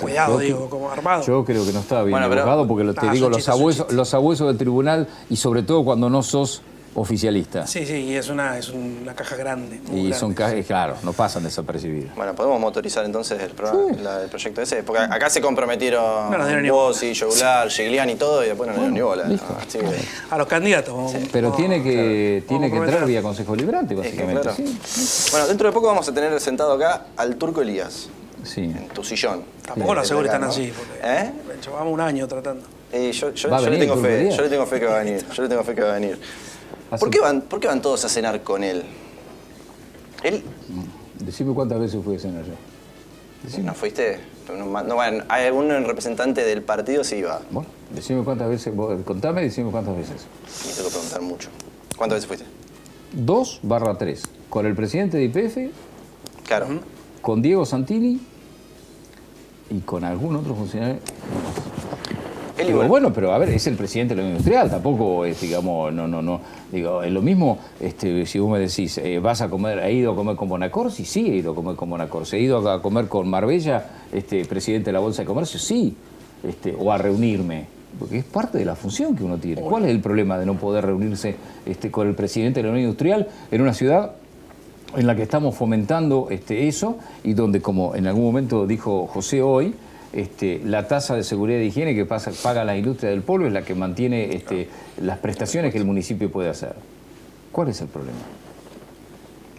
cuidado, digo, como armado. Yo creo que no estaba bien dibujado porque te digo, los abuesos, los abuesos del tribunal y sobre todo cuando no sos oficialista. Sí, sí, y es una, es una caja grande. y son cajas, claro, no pasan desapercibidas. Bueno, podemos motorizar entonces el, programa, el proyecto ese, porque acá se comprometieron no, vos y Yogular, Gigliani y todo, y después no dieron ni bola. A los candidatos. Pero tiene que, tiene que entrar vía Consejo Librante, básicamente. Bueno, dentro de poco vamos a tener sentado acá al Turco Elías. Sí. En tu sillón. Tampoco lo aseguro están así, porque ¿Eh? llevamos un año tratando. Eh, yo, yo, yo le tengo fe, yo le tengo fe que va a venir. Yo le tengo fe que va a venir. ¿Por qué, van, ¿Por qué van todos a cenar con él? Él. Decime cuántas veces fui a cenar yo. ¿No fuiste? No, bueno, ¿Hay algún representante del partido? Sí, va. Bueno, decime cuántas veces. Contame y decime cuántas veces. Me tengo que preguntar mucho. ¿Cuántas veces fuiste? Dos barra tres. Con el presidente de IPF. Claro. Con Diego Santini y con algún otro funcionario. Bueno, pero a ver, es el presidente de la Unión Industrial, tampoco es, digamos, no, no, no, digo, es lo mismo, este, si vos me decís, eh, vas a comer, ¿he ido a comer con Bonacorsi? Sí, he ido a comer con Bonacorsi. ¿He ido a comer con Marbella, este, presidente de la Bolsa de Comercio? Sí, este, o a reunirme, porque es parte de la función que uno tiene. ¿Cuál es el problema de no poder reunirse este, con el presidente de la Unión Industrial en una ciudad en la que estamos fomentando este, eso y donde, como en algún momento dijo José hoy, este, la tasa de seguridad y higiene que pasa, paga la industria del polvo es la que mantiene este, las prestaciones que el municipio puede hacer. ¿Cuál es el problema?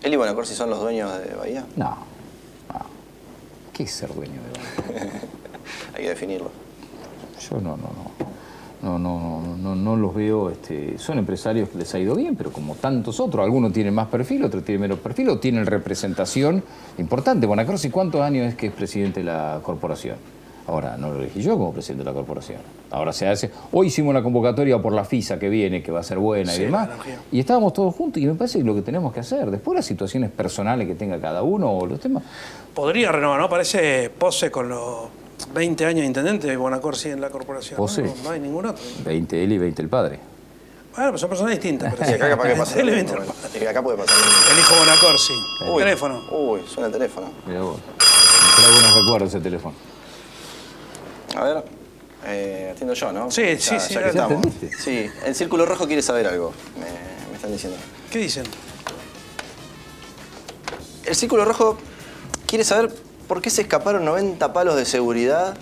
¿Él y Bonacorsi son los dueños de Bahía? No. no. ¿Qué es ser dueño de Bahía? Hay que definirlo. Yo no, no, no no, no, no, no los veo, este, son empresarios que les ha ido bien, pero como tantos otros, algunos tienen más perfil, otros tienen menos perfil, o tienen representación importante. Bonacrosi, ¿cuántos años es que es presidente de la corporación? Ahora, no lo elegí yo como presidente de la corporación. Ahora se hace. Hoy hicimos una convocatoria por la FISA que viene, que va a ser buena y demás. Y estábamos todos juntos y me parece que lo que tenemos que hacer. Después las situaciones personales que tenga cada uno o los temas. Podría renovar, ¿no? Parece pose con los 20 años de intendente de Bonacorsi en la corporación. ¿no? no, hay ningún otro. 20 él y 20 el padre. Bueno, pues son personas distintas. Pero sí, acá capaz que pasa. Él y acá puede pasar. El hijo Bonacorsi. El teléfono. Uy, suena el teléfono. Mira vos. Me trae buenos recuerdos ese teléfono. A ver. Eh, atiendo yo, ¿no? Sí, sí, sí. Ya que estamos. Sí, el Círculo Rojo quiere saber algo, me, me están diciendo. ¿Qué dicen? El Círculo Rojo quiere saber ¿por qué se escaparon 90 palos de seguridad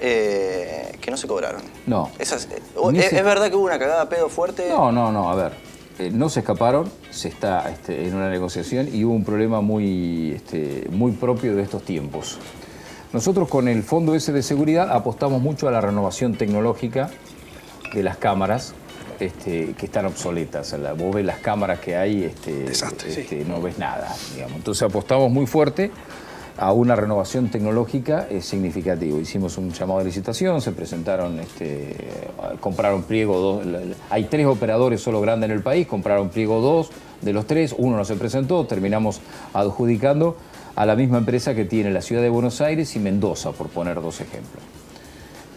eh, que no se cobraron? No. Eh, ¿Es, verdad que hubo una cagada pedo fuerte? No, no, no, a ver. Eh, no se escaparon, se está este, en una negociación y hubo un problema muy, este, muy propio de estos tiempos. Nosotros con el Fondo ese de Seguridad apostamos mucho a la renovación tecnológica de las cámaras este, que están obsoletas. vos ves las cámaras que hay, este, no ves nada. Entonces apostamos muy fuerte a una renovación tecnológica es significativo. Hicimos un llamado de licitación, se presentaron, este, compraron pliego dos, hay tres operadores solo grandes en el país, compraron pliego dos de los tres, uno no se presentó, terminamos adjudicando a la misma empresa que tiene la ciudad de Buenos Aires y Mendoza, por poner dos ejemplos.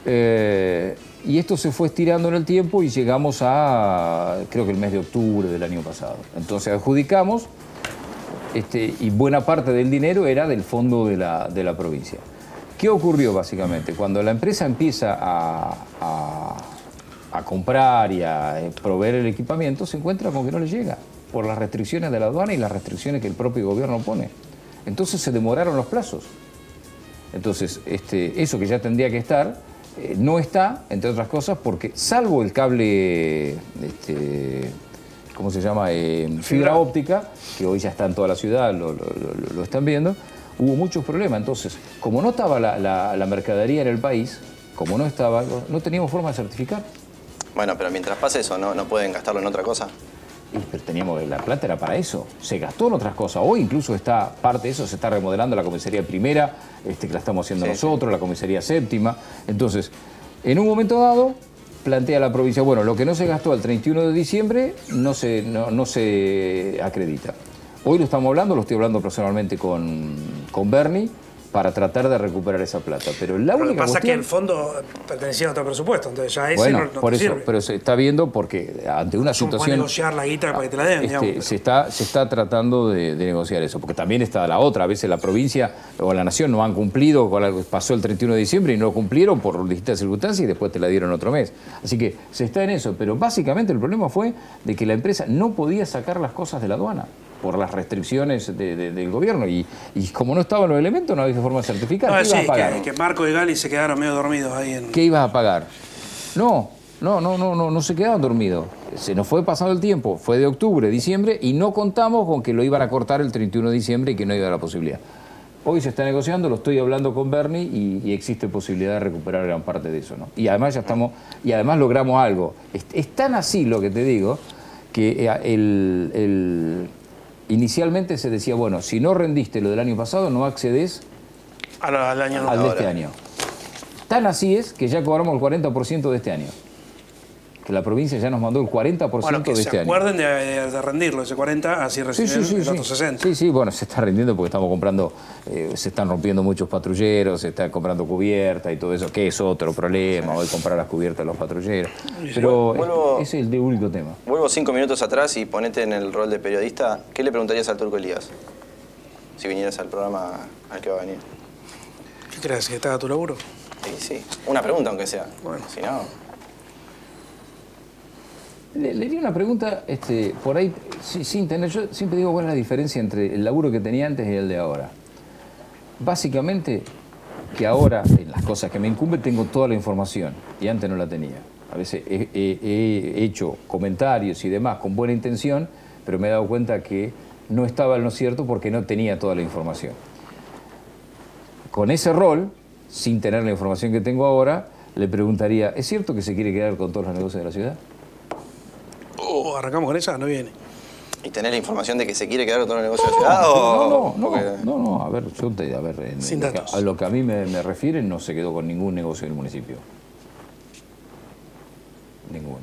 Eh, y esto se fue estirando en el tiempo y llegamos a, creo que el mes de octubre del año pasado. Entonces adjudicamos este, y buena parte del dinero era del fondo de la, provincia. ¿Qué ocurrió básicamente? Cuando la empresa empieza a, comprar y a eh, proveer el equipamiento, se encuentra con que no le llega por las restricciones de la aduana y las restricciones que el propio gobierno pone. Entonces se demoraron los plazos. Entonces, este, eso que ya tendría que estar, eh, no está, entre otras cosas, porque salvo el cable este, ¿cómo se llama? Eh, fibra óptica, que hoy ya está en toda la ciudad, lo, están viendo, hubo muchos problemas. Entonces, como no estaba la, mercadería en el país, como no estaba, no teníamos forma de certificar. Bueno, pero mientras pase eso, ¿no, no pueden gastarlo en otra cosa? Pero teníamos, la plata era para eso, se gastó en otras cosas. Hoy incluso está parte de eso, se está remodelando la comisaría primera, este, que la estamos haciendo nosotros, la comisaría séptima. Entonces, en un momento dado, plantea la provincia, bueno, lo que no se gastó el 31 de diciembre no se, no, se acredita. Hoy lo estamos hablando, lo estoy hablando personalmente con, con Bernie, para tratar de recuperar esa plata. Pero la única Lo que pasa es que el fondo pertenecía a otro presupuesto, entonces ya ese bueno, no, no por te eso, sirve. pero se está viendo porque ante una situación... negociar la guita para que te la den, Este, digamos, pero- se, está, se está tratando de, de negociar eso, porque también está la otra. A veces la provincia o la nación no han cumplido con algo que pasó el 31 de diciembre y no cumplieron por distintas circunstancias y después te la dieron otro mes. Así que se está en eso, pero básicamente el problema fue de que la empresa no podía sacar las cosas de la aduana por las restricciones de- de- del gobierno y, y como no estaban los elementos no había forma de certificar. No, ¿Qué sí, ibas a pagar? que, que Marco y Gali se quedaron medio dormidos ahí en... ¿Qué ibas a pagar? No, no, no, no, no, no se quedaban dormidos. Se nos fue pasado el tiempo, fue de octubre, diciembre, y no contamos con que lo iban a cortar el 31 de diciembre y que no iba a la posibilidad. Hoy se está negociando, lo estoy hablando con Bernie y, y existe posibilidad de recuperar gran parte de eso, ¿no? Y además ya estamos, y además logramos algo. Es, es tan así lo que te digo, que eh, el, el- inicialmente se decía, bueno, si no rendiste lo del año pasado, no accedes al, año al de este año. Tan así es que ya cobramos el 40% de este año. Que la provincia ya nos mandó el 40% Bueno, que de se este año. acuerden de, de rendirlo, ese 40, así Sí, reciben sí, sí, el sí. otro 60. Sí, sí, bueno, se está rindiendo porque estamos comprando, eh, se están rompiendo muchos patrulleros, se está comprando cubiertas y todo eso, que es otro problema, hoy comprar las cubiertas de los patrulleros. Pero Vuelvo- ese es el único tema. Vuelvo cinco minutos atrás y ponete en el rol de periodista. ¿Qué le preguntarías al Turco Elías? Si vinieras al programa al que va a venir. ¿Qué crees? ¿Que te haga tu laburo? Sí, sí. Una pregunta, aunque sea. Bueno. Si no. Le, le una pregunta, este, por ahí, sin tener, yo siempre digo cuál es la diferencia entre el laburo que tenía antes y el de ahora. Básicamente, que ahora, en las cosas que me incumben, tengo toda la información y antes no la tenía. A veces he hecho comentarios y demás con buena intención, pero me he dado cuenta que no estaba en lo cierto porque no tenía toda la información. Con ese rol, sin tener la información que tengo ahora, le preguntaría, ¿es cierto que se quiere quedar con todos los negocios de la ciudad? Oh, arrancamos con esa, no viene. ¿Y tener la información de que se quiere quedar con todo el negocio de la ciudad? o- No, no, no, porque- no, no, a ver, yo te, a ver, en- Sin en lo que- datos. a lo que a mí me, me refieren no se quedó con ningún negocio del municipio. Ninguno.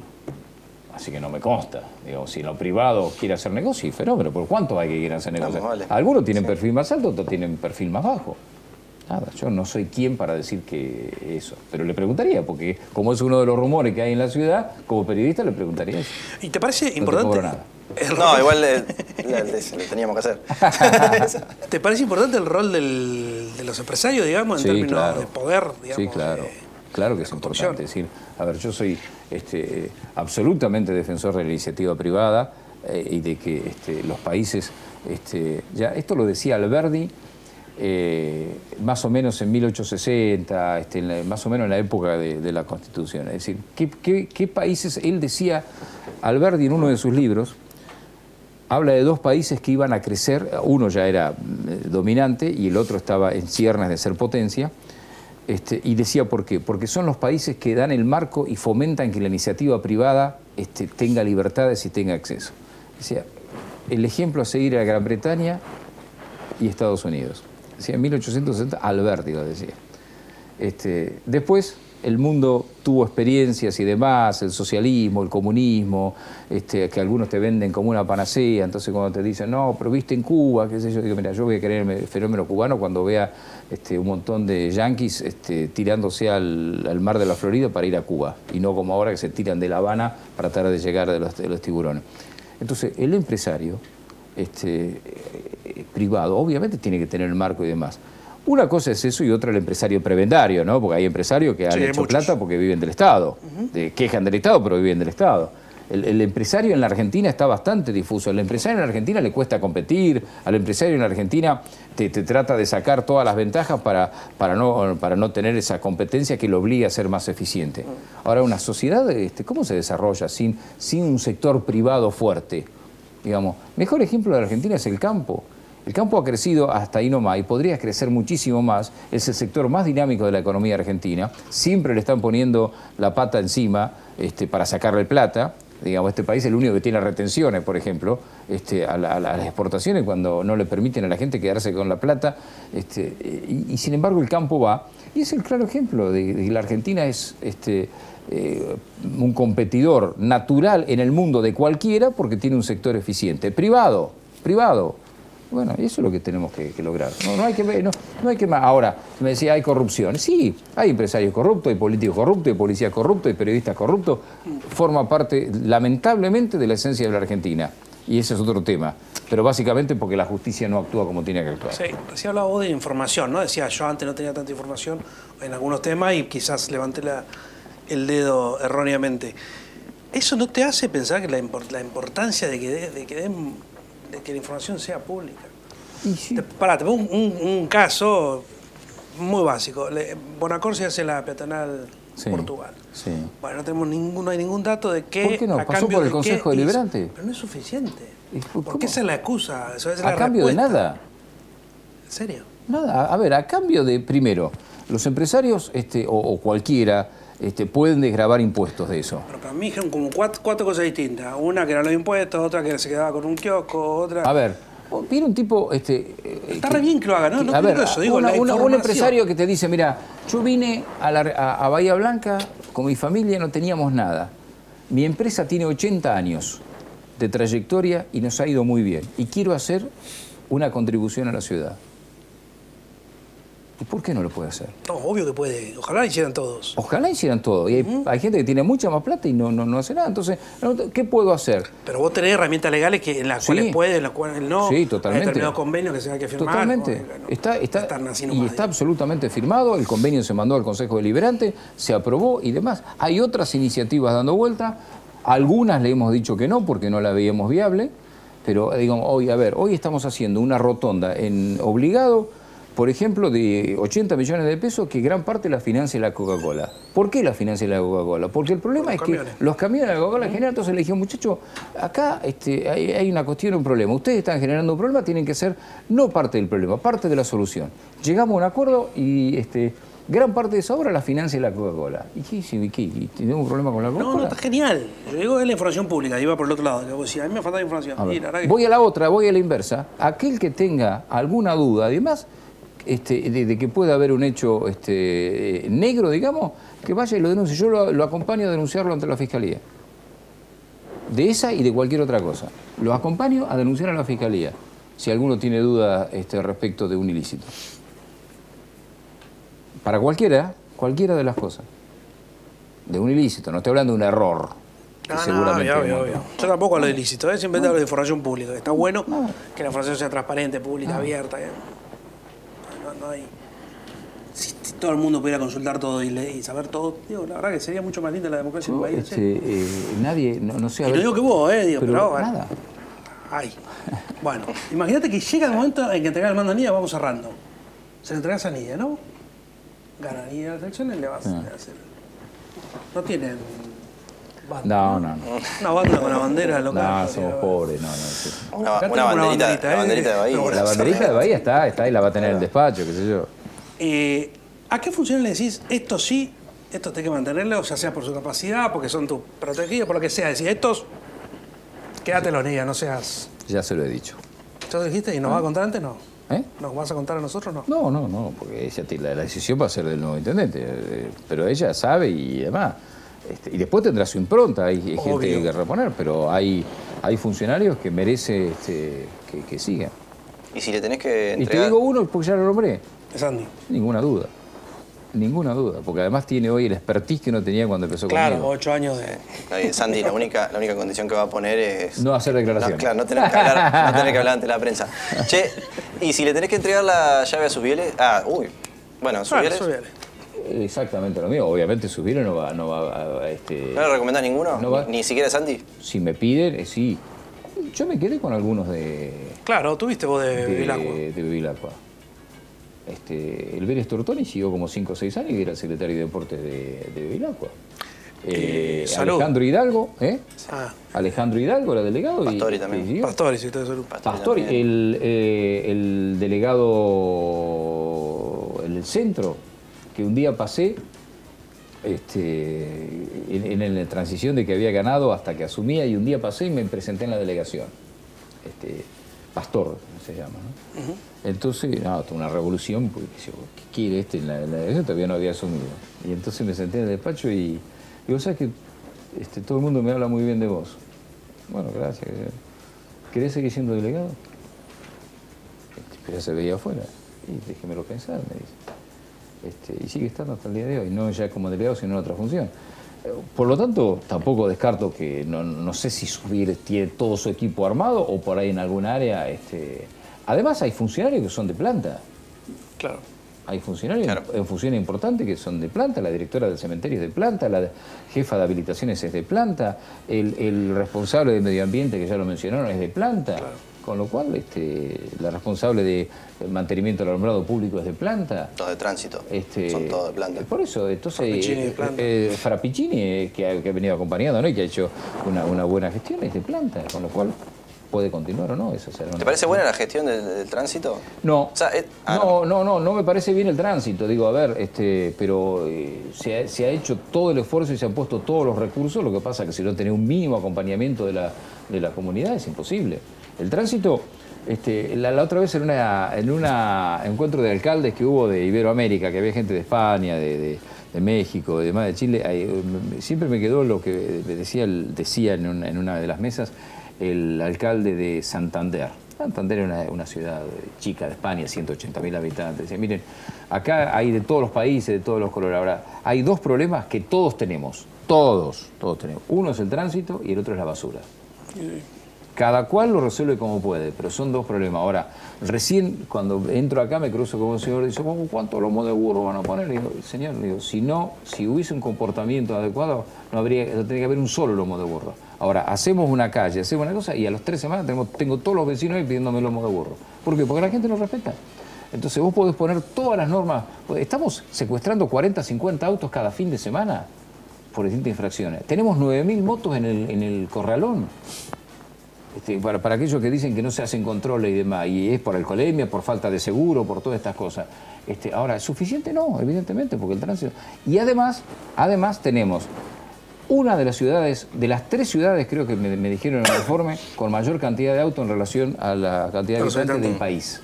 Así que no me consta. Digo, si en lo privado quiere hacer negocio, y fenómeno, ¿por cuánto hay que quieren hacer negocio? Vamos, vale. Algunos tienen perfil más alto, otros tienen perfil más bajo. Nada, yo no soy quien para decir que eso. Pero le preguntaría, porque como es uno de los rumores que hay en la ciudad, como periodista le preguntaría eso. ¿Y te parece te importante? cobro nada. el No, igual le, le- le- le teníamos que hacer. ¿Te parece importante el rol del- de los empresarios, digamos, en Sí, términos claro. de poder, digamos? Sí, claro. de- Claro que es importante. Es decir, a ver, yo soy este, absolutamente defensor de la iniciativa privada eh, y de que este, los países, este, ya esto lo decía Alberdi, eh, más o menos en 1860, este, más o menos en la época de, la Constitución. Es decir, ¿qué, países? Él decía, Alberdi en uno de sus libros, habla de dos países que iban a crecer, uno ya era eh, dominante y el otro estaba en ciernes de ser potencia, este, y decía por qué, porque son los países que dan el marco y fomentan que la iniciativa privada este, tenga libertades y tenga acceso. Decía, el ejemplo a seguir era Gran Bretaña y Estados Unidos. En 1860, Alberti lo decía. Después el mundo tuvo experiencias y demás, el socialismo, el comunismo, este, que algunos te venden como una panacea, entonces cuando te dicen, no, pero viste en Cuba, qué sé yo, digo, mira, yo voy a querer el fenómeno cubano cuando vea este, un montón de yanquis este, tirándose al, al mar de la Florida para ir a Cuba, y no como ahora que se tiran de La Habana para tratar de llegar de los, de los tiburones. Entonces, el empresario este, eh, privado, obviamente tiene que tener el marco y demás. Una cosa es eso y otra el empresario prebendario, ¿no? Porque hay empresarios que han Sí, hecho plata porque viven del Estado, de- quejan del Estado, pero viven del Estado. El, el empresario en la Argentina está bastante difuso. Al empresario en la Argentina le cuesta competir, al empresario en la Argentina te, te trata de sacar todas las ventajas para, para, no, para no tener esa competencia que lo obliga a ser más eficiente. Ahora, una sociedad, este, ¿cómo se desarrolla sin, sin un sector privado fuerte? Digamos, mejor ejemplo de la Argentina es el campo. El campo ha crecido hasta ahí nomás y podría crecer muchísimo más. Es el sector más dinámico de la economía argentina. Siempre le están poniendo la pata encima este, para sacarle plata. Digamos, este país es el único que tiene retenciones, por ejemplo, este, a, la- a las exportaciones cuando no le permiten a la gente quedarse con la plata. Este, y, sin embargo el campo va. Y es el claro ejemplo de, de que la Argentina es este, eh, un competidor natural en el mundo de cualquiera porque tiene un sector eficiente. Privado, privado. Bueno, eso es lo que tenemos que, lograr. No, hay que, no, no hay que más. Ahora, me decía, hay corrupción. Sí, hay empresarios corruptos, hay políticos corruptos, hay policías corruptos, hay periodistas corruptos. Forma parte, lamentablemente, de la esencia de la Argentina. Y ese es otro tema. Pero básicamente porque la justicia no actúa como tiene que actuar. Sí, recién hablaba de información, ¿no? Decía, yo antes no tenía tanta información en algunos temas y quizás levanté la, el dedo erróneamente. ¿Eso no te hace pensar que la, importancia de que, de que den de que la información sea pública. Te, pará, te pongo un, caso muy básico. Bonacor se hace la peatonal Portugal. Bueno, no tenemos ningún, no hay ningún dato de que. ¿Por qué no? Pasó por el Consejo Deliberante. Pero no es suficiente. ¿Por qué se la acusa? a cambio de nada. ¿En serio? Nada. A ver, a cambio de, primero, los empresarios este, o cualquiera este, pueden desgravar impuestos de eso. Pero para mí dijeron como cuatro, cosas distintas. Una que eran los impuestos, otra que se quedaba con un kiosco, otra... A ver, viene un tipo... Este, eh, Está re bien que lo haga, ¿no? No a ver, eso, digo, un empresario que te dice, mira, yo vine a, Bahía Blanca con mi familia, no teníamos nada. Mi empresa tiene 80 años de trayectoria y nos ha ido muy bien. Y quiero hacer una contribución a la ciudad. ¿Y por qué no lo puede hacer? No, obvio que puede. Ojalá hicieran todos. Ojalá hicieran todos. Y hay, gente que tiene mucha más plata y no, no, no hace nada. Entonces, ¿qué puedo hacer? Pero vos tenés herramientas legales que, en las cuales puede, en las cuales no. Sí, totalmente. Hay determinados convenios que se hay que firmar. Totalmente. está, está, y está absolutamente firmado. El convenio se mandó al Consejo Deliberante, se aprobó y demás. Hay otras iniciativas dando vuelta. Algunas le hemos dicho que no porque no la veíamos viable. Pero, digamos, hoy, a ver, hoy estamos haciendo una rotonda en obligado por ejemplo, de 80 millones de pesos que gran parte la financia la Coca-Cola. ¿Por qué la financia la Coca-Cola? Porque el problema es que los camiones de la Coca-Cola generan, entonces le dijeron, muchachos, acá este, hay, una cuestión, un problema. Ustedes están generando un problema, tienen que ser no parte del problema, parte de la solución. Llegamos a un acuerdo y este, gran parte de esa obra la financia la Coca-Cola. ¿Y qué, qué, qué, ¿Tenemos un problema con la Coca-Cola? No, no, está genial. Yo digo, es la información pública, iba por el otro lado. a mí me falta información. Voy a la otra, voy a la inversa. Aquel que tenga alguna duda, además este, de, que pueda haber un hecho este, negro, digamos, que vaya y lo denuncie. Yo lo, acompaño a denunciarlo ante la Fiscalía. De esa y de cualquier otra cosa. Lo acompaño a denunciar a la Fiscalía, si alguno tiene duda este, respecto de un ilícito. Para cualquiera, cualquiera de las cosas. De un ilícito, no estoy hablando de un error. seguramente Yo tampoco hablo de ilícito, ¿eh? siempre hablo de información pública. Está bueno que la información sea transparente, pública, abierta. ¿eh? Si, todo el mundo pudiera consultar todo y, saber todo, digo, la verdad que sería mucho más linda la democracia en el país. Este, eh, nadie, no, sé. y no digo que vos, eh, digo, pero, nada. Ay. Bueno, imagínate que llega el momento en que entregar el mando a Nidia, vamos cerrando. Se le entregas a Nidia, ¿no? Gana Nidia las elecciones, le vas a ah. hacer. No tienen no, no, no. Una banda con la bandera local. No, somos pobres, no, no. Una, banderita, la banderita de Bahía. La banderita de Bahía está, está y la va a tener en el despacho, qué sé yo. Eh, ¿A qué funciones le decís esto sí, esto hay que mantenerlo, o sea, sea por su capacidad, porque son tus protegidos, por lo que sea? Decís, estos, los niños, no seas. Ya se lo he dicho. ¿Tú lo dijiste y nos va a contar antes? No. ¿Eh? ¿Nos vas a contar a nosotros no? No, no, no, porque ella, la, la decisión va a ser del nuevo intendente. Eh, pero ella sabe y demás. Este, y después tendrá su impronta, hay, gente que reponer, pero hay, hay funcionarios que merece este, que, sigan. ¿Y si le tenés que entregar... Y te digo uno porque ya lo nombré. Es Andy. Ninguna duda. Ninguna duda, porque además tiene hoy el expertise que no tenía cuando empezó claro, conmigo. Claro, ocho años de... Sandy, la única, la única condición que va a poner es... No hacer declaraciones. No, claro, no tener, que hablar, no tener que hablar ante la prensa. Che, ¿y si le tenés que entregar la llave a sus bieles? Ah, uy. Bueno, sus bieles. Exactamente lo mismo. Obviamente subir no va, no va a, este, ¿No le recomendás ninguno? ¿Ni, siquiera Santi? Si me piden, eh, sí. Yo me quedé con algunos de... Claro, tuviste vos de, de De Este, el Vélez Tortoni siguió como 5 o 6 años y era el secretario de Deportes de, de Bevilacqua. Eh, eh Alejandro Hidalgo, ¿eh? Ah. Alejandro Hidalgo era delegado. Pastori también. Pastori, sí, de salud. Pastori, el, eh, el delegado, el centro, que un día pasé este, en, la transición de que había ganado hasta que asumía y un día pasé y me presenté en la delegación. Este, Pastor se llama, ¿no? Entonces, no, una revolución, porque ¿qué quiere este en la, delegación? Todavía no había asumido. Y entonces me senté en el despacho y ¿sabes que este, todo el mundo me habla muy bien de vos? Bueno, gracias. ¿Querés seguir siendo delegado? ya se veía afuera. Y déjemelo pensar, me dice. Este, y sigue estando hasta el día de hoy, no ya como delegado, sino en otra función. Por lo tanto, tampoco descarto que no, sé si subir tiene todo su equipo armado o por ahí en algún área. Este... Además, hay funcionarios que son de planta. Claro. Hay funcionarios en funciones importantes que son de planta, la directora del cementerio es de planta, la jefa de habilitaciones es de planta, el, responsable de medio ambiente, que ya lo mencionaron, es de planta. Con lo cual, este, la responsable de mantenimiento del alumbrado público es de planta. Todo de tránsito. Este, Son todos de planta. Por eso, entonces, eh, eh, eh que, ha, venido acompañado ¿no? y que ha hecho una, una buena gestión, es de planta. Con lo cual, puede continuar o no. Eso ¿Te parece buena la gestión del, tránsito? No. Ah, no, no, no, no me parece bien el tránsito. Digo, a ver, este, pero eh, se, ha, hecho todo el esfuerzo y se han puesto todos los recursos. Lo que pasa es que si no tenés un mínimo acompañamiento de la, de la comunidad es imposible. El tránsito, este, la, otra vez en un en una encuentro de alcaldes que hubo de Iberoamérica, que había gente de España, de, México, de demás de Chile, siempre me quedó lo que decía, decía en una de las mesas el alcalde de Santander. Santander es una, ciudad chica de España, 180.000 habitantes. Dice, miren, acá hay de todos los países, de todos los colores. Ahora, hay dos problemas que todos tenemos, todos, todos tenemos. Uno es el tránsito y el otro es la basura. Cada cual lo resuelve como puede, pero son dos problemas. Ahora, recién cuando entro acá me cruzo con un señor y dice, ¿cuántos lomos de burro van a poner? Y digo, señor, digo, si no, si hubiese un comportamiento adecuado, no habría, tendría que haber un solo lomo de burro. Ahora, hacemos una calle, hacemos una cosa y a las tres semanas tengo, todos los vecinos ahí pidiéndome lomo de burro. ¿Por qué? Porque la gente no respeta. Entonces vos podés poner todas las normas. Estamos secuestrando 40, 50 autos cada fin de semana por distintas infracciones. Tenemos 9.000 motos en el corralón. Este, para, para, aquellos que dicen que no se hacen controles y demás, y es por alcoholemia, por falta de seguro, por todas estas cosas. Este, ahora, ¿es suficiente? No, evidentemente, porque el tránsito... Y además, además tenemos una de las ciudades, de las tres ciudades creo que me, dijeron en el informe, con mayor cantidad de autos en relación a la cantidad de habitantes del país.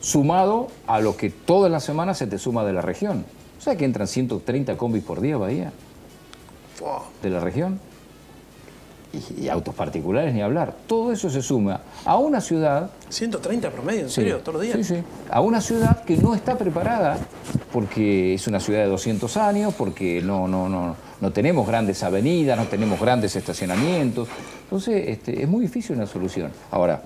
Sumado a lo que todas las semanas se te suma de la región. O sea que entran 130 combis por día, Bahía, de la región. Y, autos particulares ni hablar. Todo eso se suma a una ciudad... 130 promedio, ¿en serio? ¿Todos los días? Sí, sí. A una ciudad que no está preparada porque es una ciudad de 200 años, porque no, no, no, no tenemos grandes avenidas, no tenemos grandes estacionamientos. Entonces, este, es muy difícil una solución. Ahora,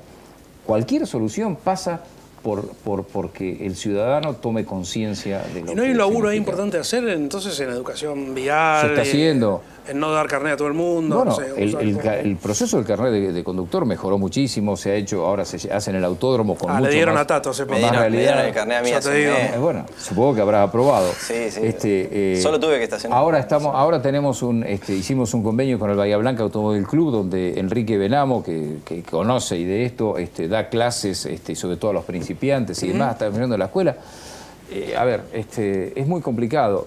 cualquier solución pasa por, por, porque el ciudadano tome conciencia de lo ¿Y no hay un laburo ahí importante hacer entonces en educación vial? Se está haciendo. En no dar carnet a todo el mundo. Bueno, el, proceso del carnet de, conductor mejoró muchísimo, se ha hecho, ahora se hace en el autódromo con ah, le dieron a Tato hace poco. Me dieron el carnet a mí eh, Bueno, supongo que habrá aprobado. Sí, sí. Este, eh, Solo tuve que estacionar. Ahora, estamos, ahora tenemos un, este, hicimos un convenio con el Bahía Blanca Automóvil Club, donde Enrique Benamo, que, conoce y de esto, este, da clases, este, sobre todo a los principiantes y demás, está viniendo la escuela. Eh, a ver, este, es muy complicado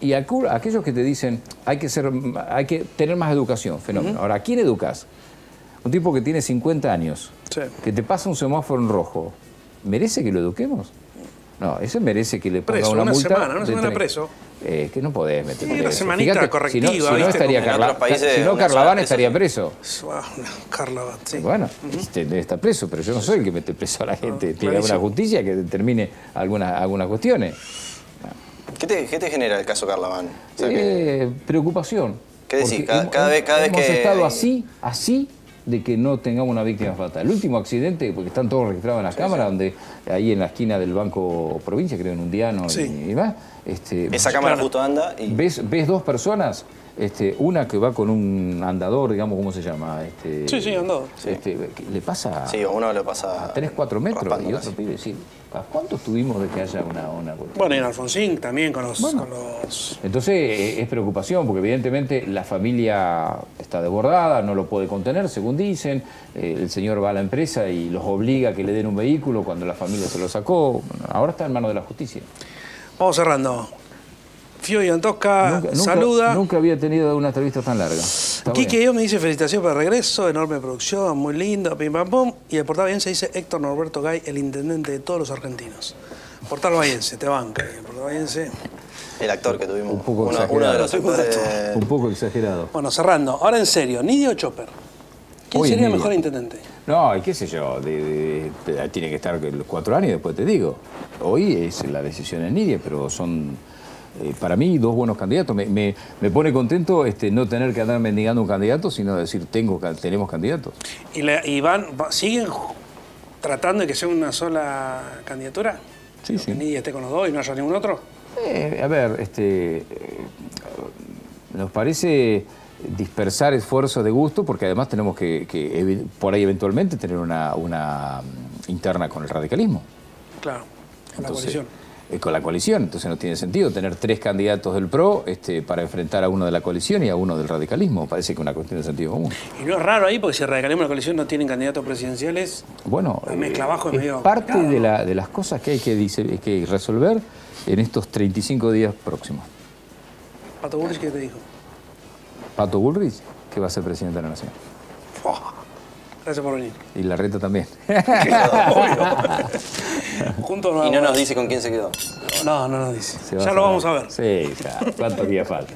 y aquellos que te dicen hay que, ser, hay que tener más educación, fenómeno. Ahora, ¿a quién educas? Un tipo que tiene 50 años, que te pasa un semáforo en rojo, ¿merece que lo eduquemos? No, ese merece que le ponga una, multa. Semana, una semana preso. Eh, que no podés meter sí, una semanita correctiva. Si no, estaría Carla, si no Carlaván estaría preso. Carlaván, sí. Bueno, este, debe estar preso, pero yo no soy el que mete preso a la gente. Tiene una justicia que determine algunas, algunas cuestiones. ¿Qué te, genera el caso Carlaván? Eh, preocupación. ¿Qué decís? Cada, vez, cada hemos que... estado así, así, de que no tengamos una víctima fatal. El último accidente, porque están todos registrados en la cámara, donde ahí en la esquina del Banco Provincia, creo en un diano y, demás. Este, Esa cámara justo anda y... Ves, ves dos personas este, una que va con un andador, digamos, ¿cómo se llama? Este, sí, sí, andador. Este, le pasa. Sí, uno le pasa. A 3, 4 metros y otro pide, sí. ¿A cuántos tuvimos de que haya una. una... Bueno, y en Alfonsín también con los, Entonces eh, es preocupación, porque evidentemente la familia está desbordada, no lo puede contener, según dicen. Eh, el señor va a la empresa y los obliga a que le den un vehículo cuando la familia se lo sacó. Ahora está en manos de la justicia. Vamos cerrando. Fio y Antosca saluda. Nunca había tenido una entrevista tan larga. Quique yo me dice felicitación por el regreso, enorme producción, muy lindo, pim pam pum. Y el portal se dice Héctor Norberto Gay, el intendente de todos los argentinos. Portal Bahiense, te banca. El portal. El actor que tuvimos. Un poco uno, de los actores. Un poco exagerado. Bueno, cerrando. Ahora en serio, Nidio Chopper. ¿Quién sería el mejor intendente? No, y qué sé yo, tiene que estar los cuatro años, después te digo. Hoy es la decisión en Nidia, pero son eh, para mí dos buenos candidatos. Me, pone contento este, no tener que andar mendigando un candidato, sino decir, tengo, tenemos candidatos. ¿Y, van, siguen tratando de que sea una sola candidatura? Sí, sí. Que Nidia esté con los dos y no haya ningún otro. Eh, a ver, este, eh, nos parece dispersar esfuerzos de gusto, porque además tenemos que, por ahí eventualmente tener una, mm, interna con el radicalismo. Claro, con la coalición. Eh, con la coalición, entonces no tiene sentido tener tres candidatos del PRO este, para enfrentar a uno de la coalición y a uno del radicalismo. Parece que es una cuestión de sentido común. Y no es raro ahí, porque si el radicalismo y la coalición no tienen candidatos presidenciales, bueno, mezcla abajo es medio parte de, la, de las cosas que hay que, que resolver en estos 35 días próximos. Pato Bullrich, ¿qué te dijo? Pato Bullrich, que va a ser presidente de la Nación. Gracias por venir. Y la reta también. Juntos Y no nos dice con quién se quedó. No, no nos dice. Ya lo vamos a ver. Sí, ya. ¿Cuántos días falta?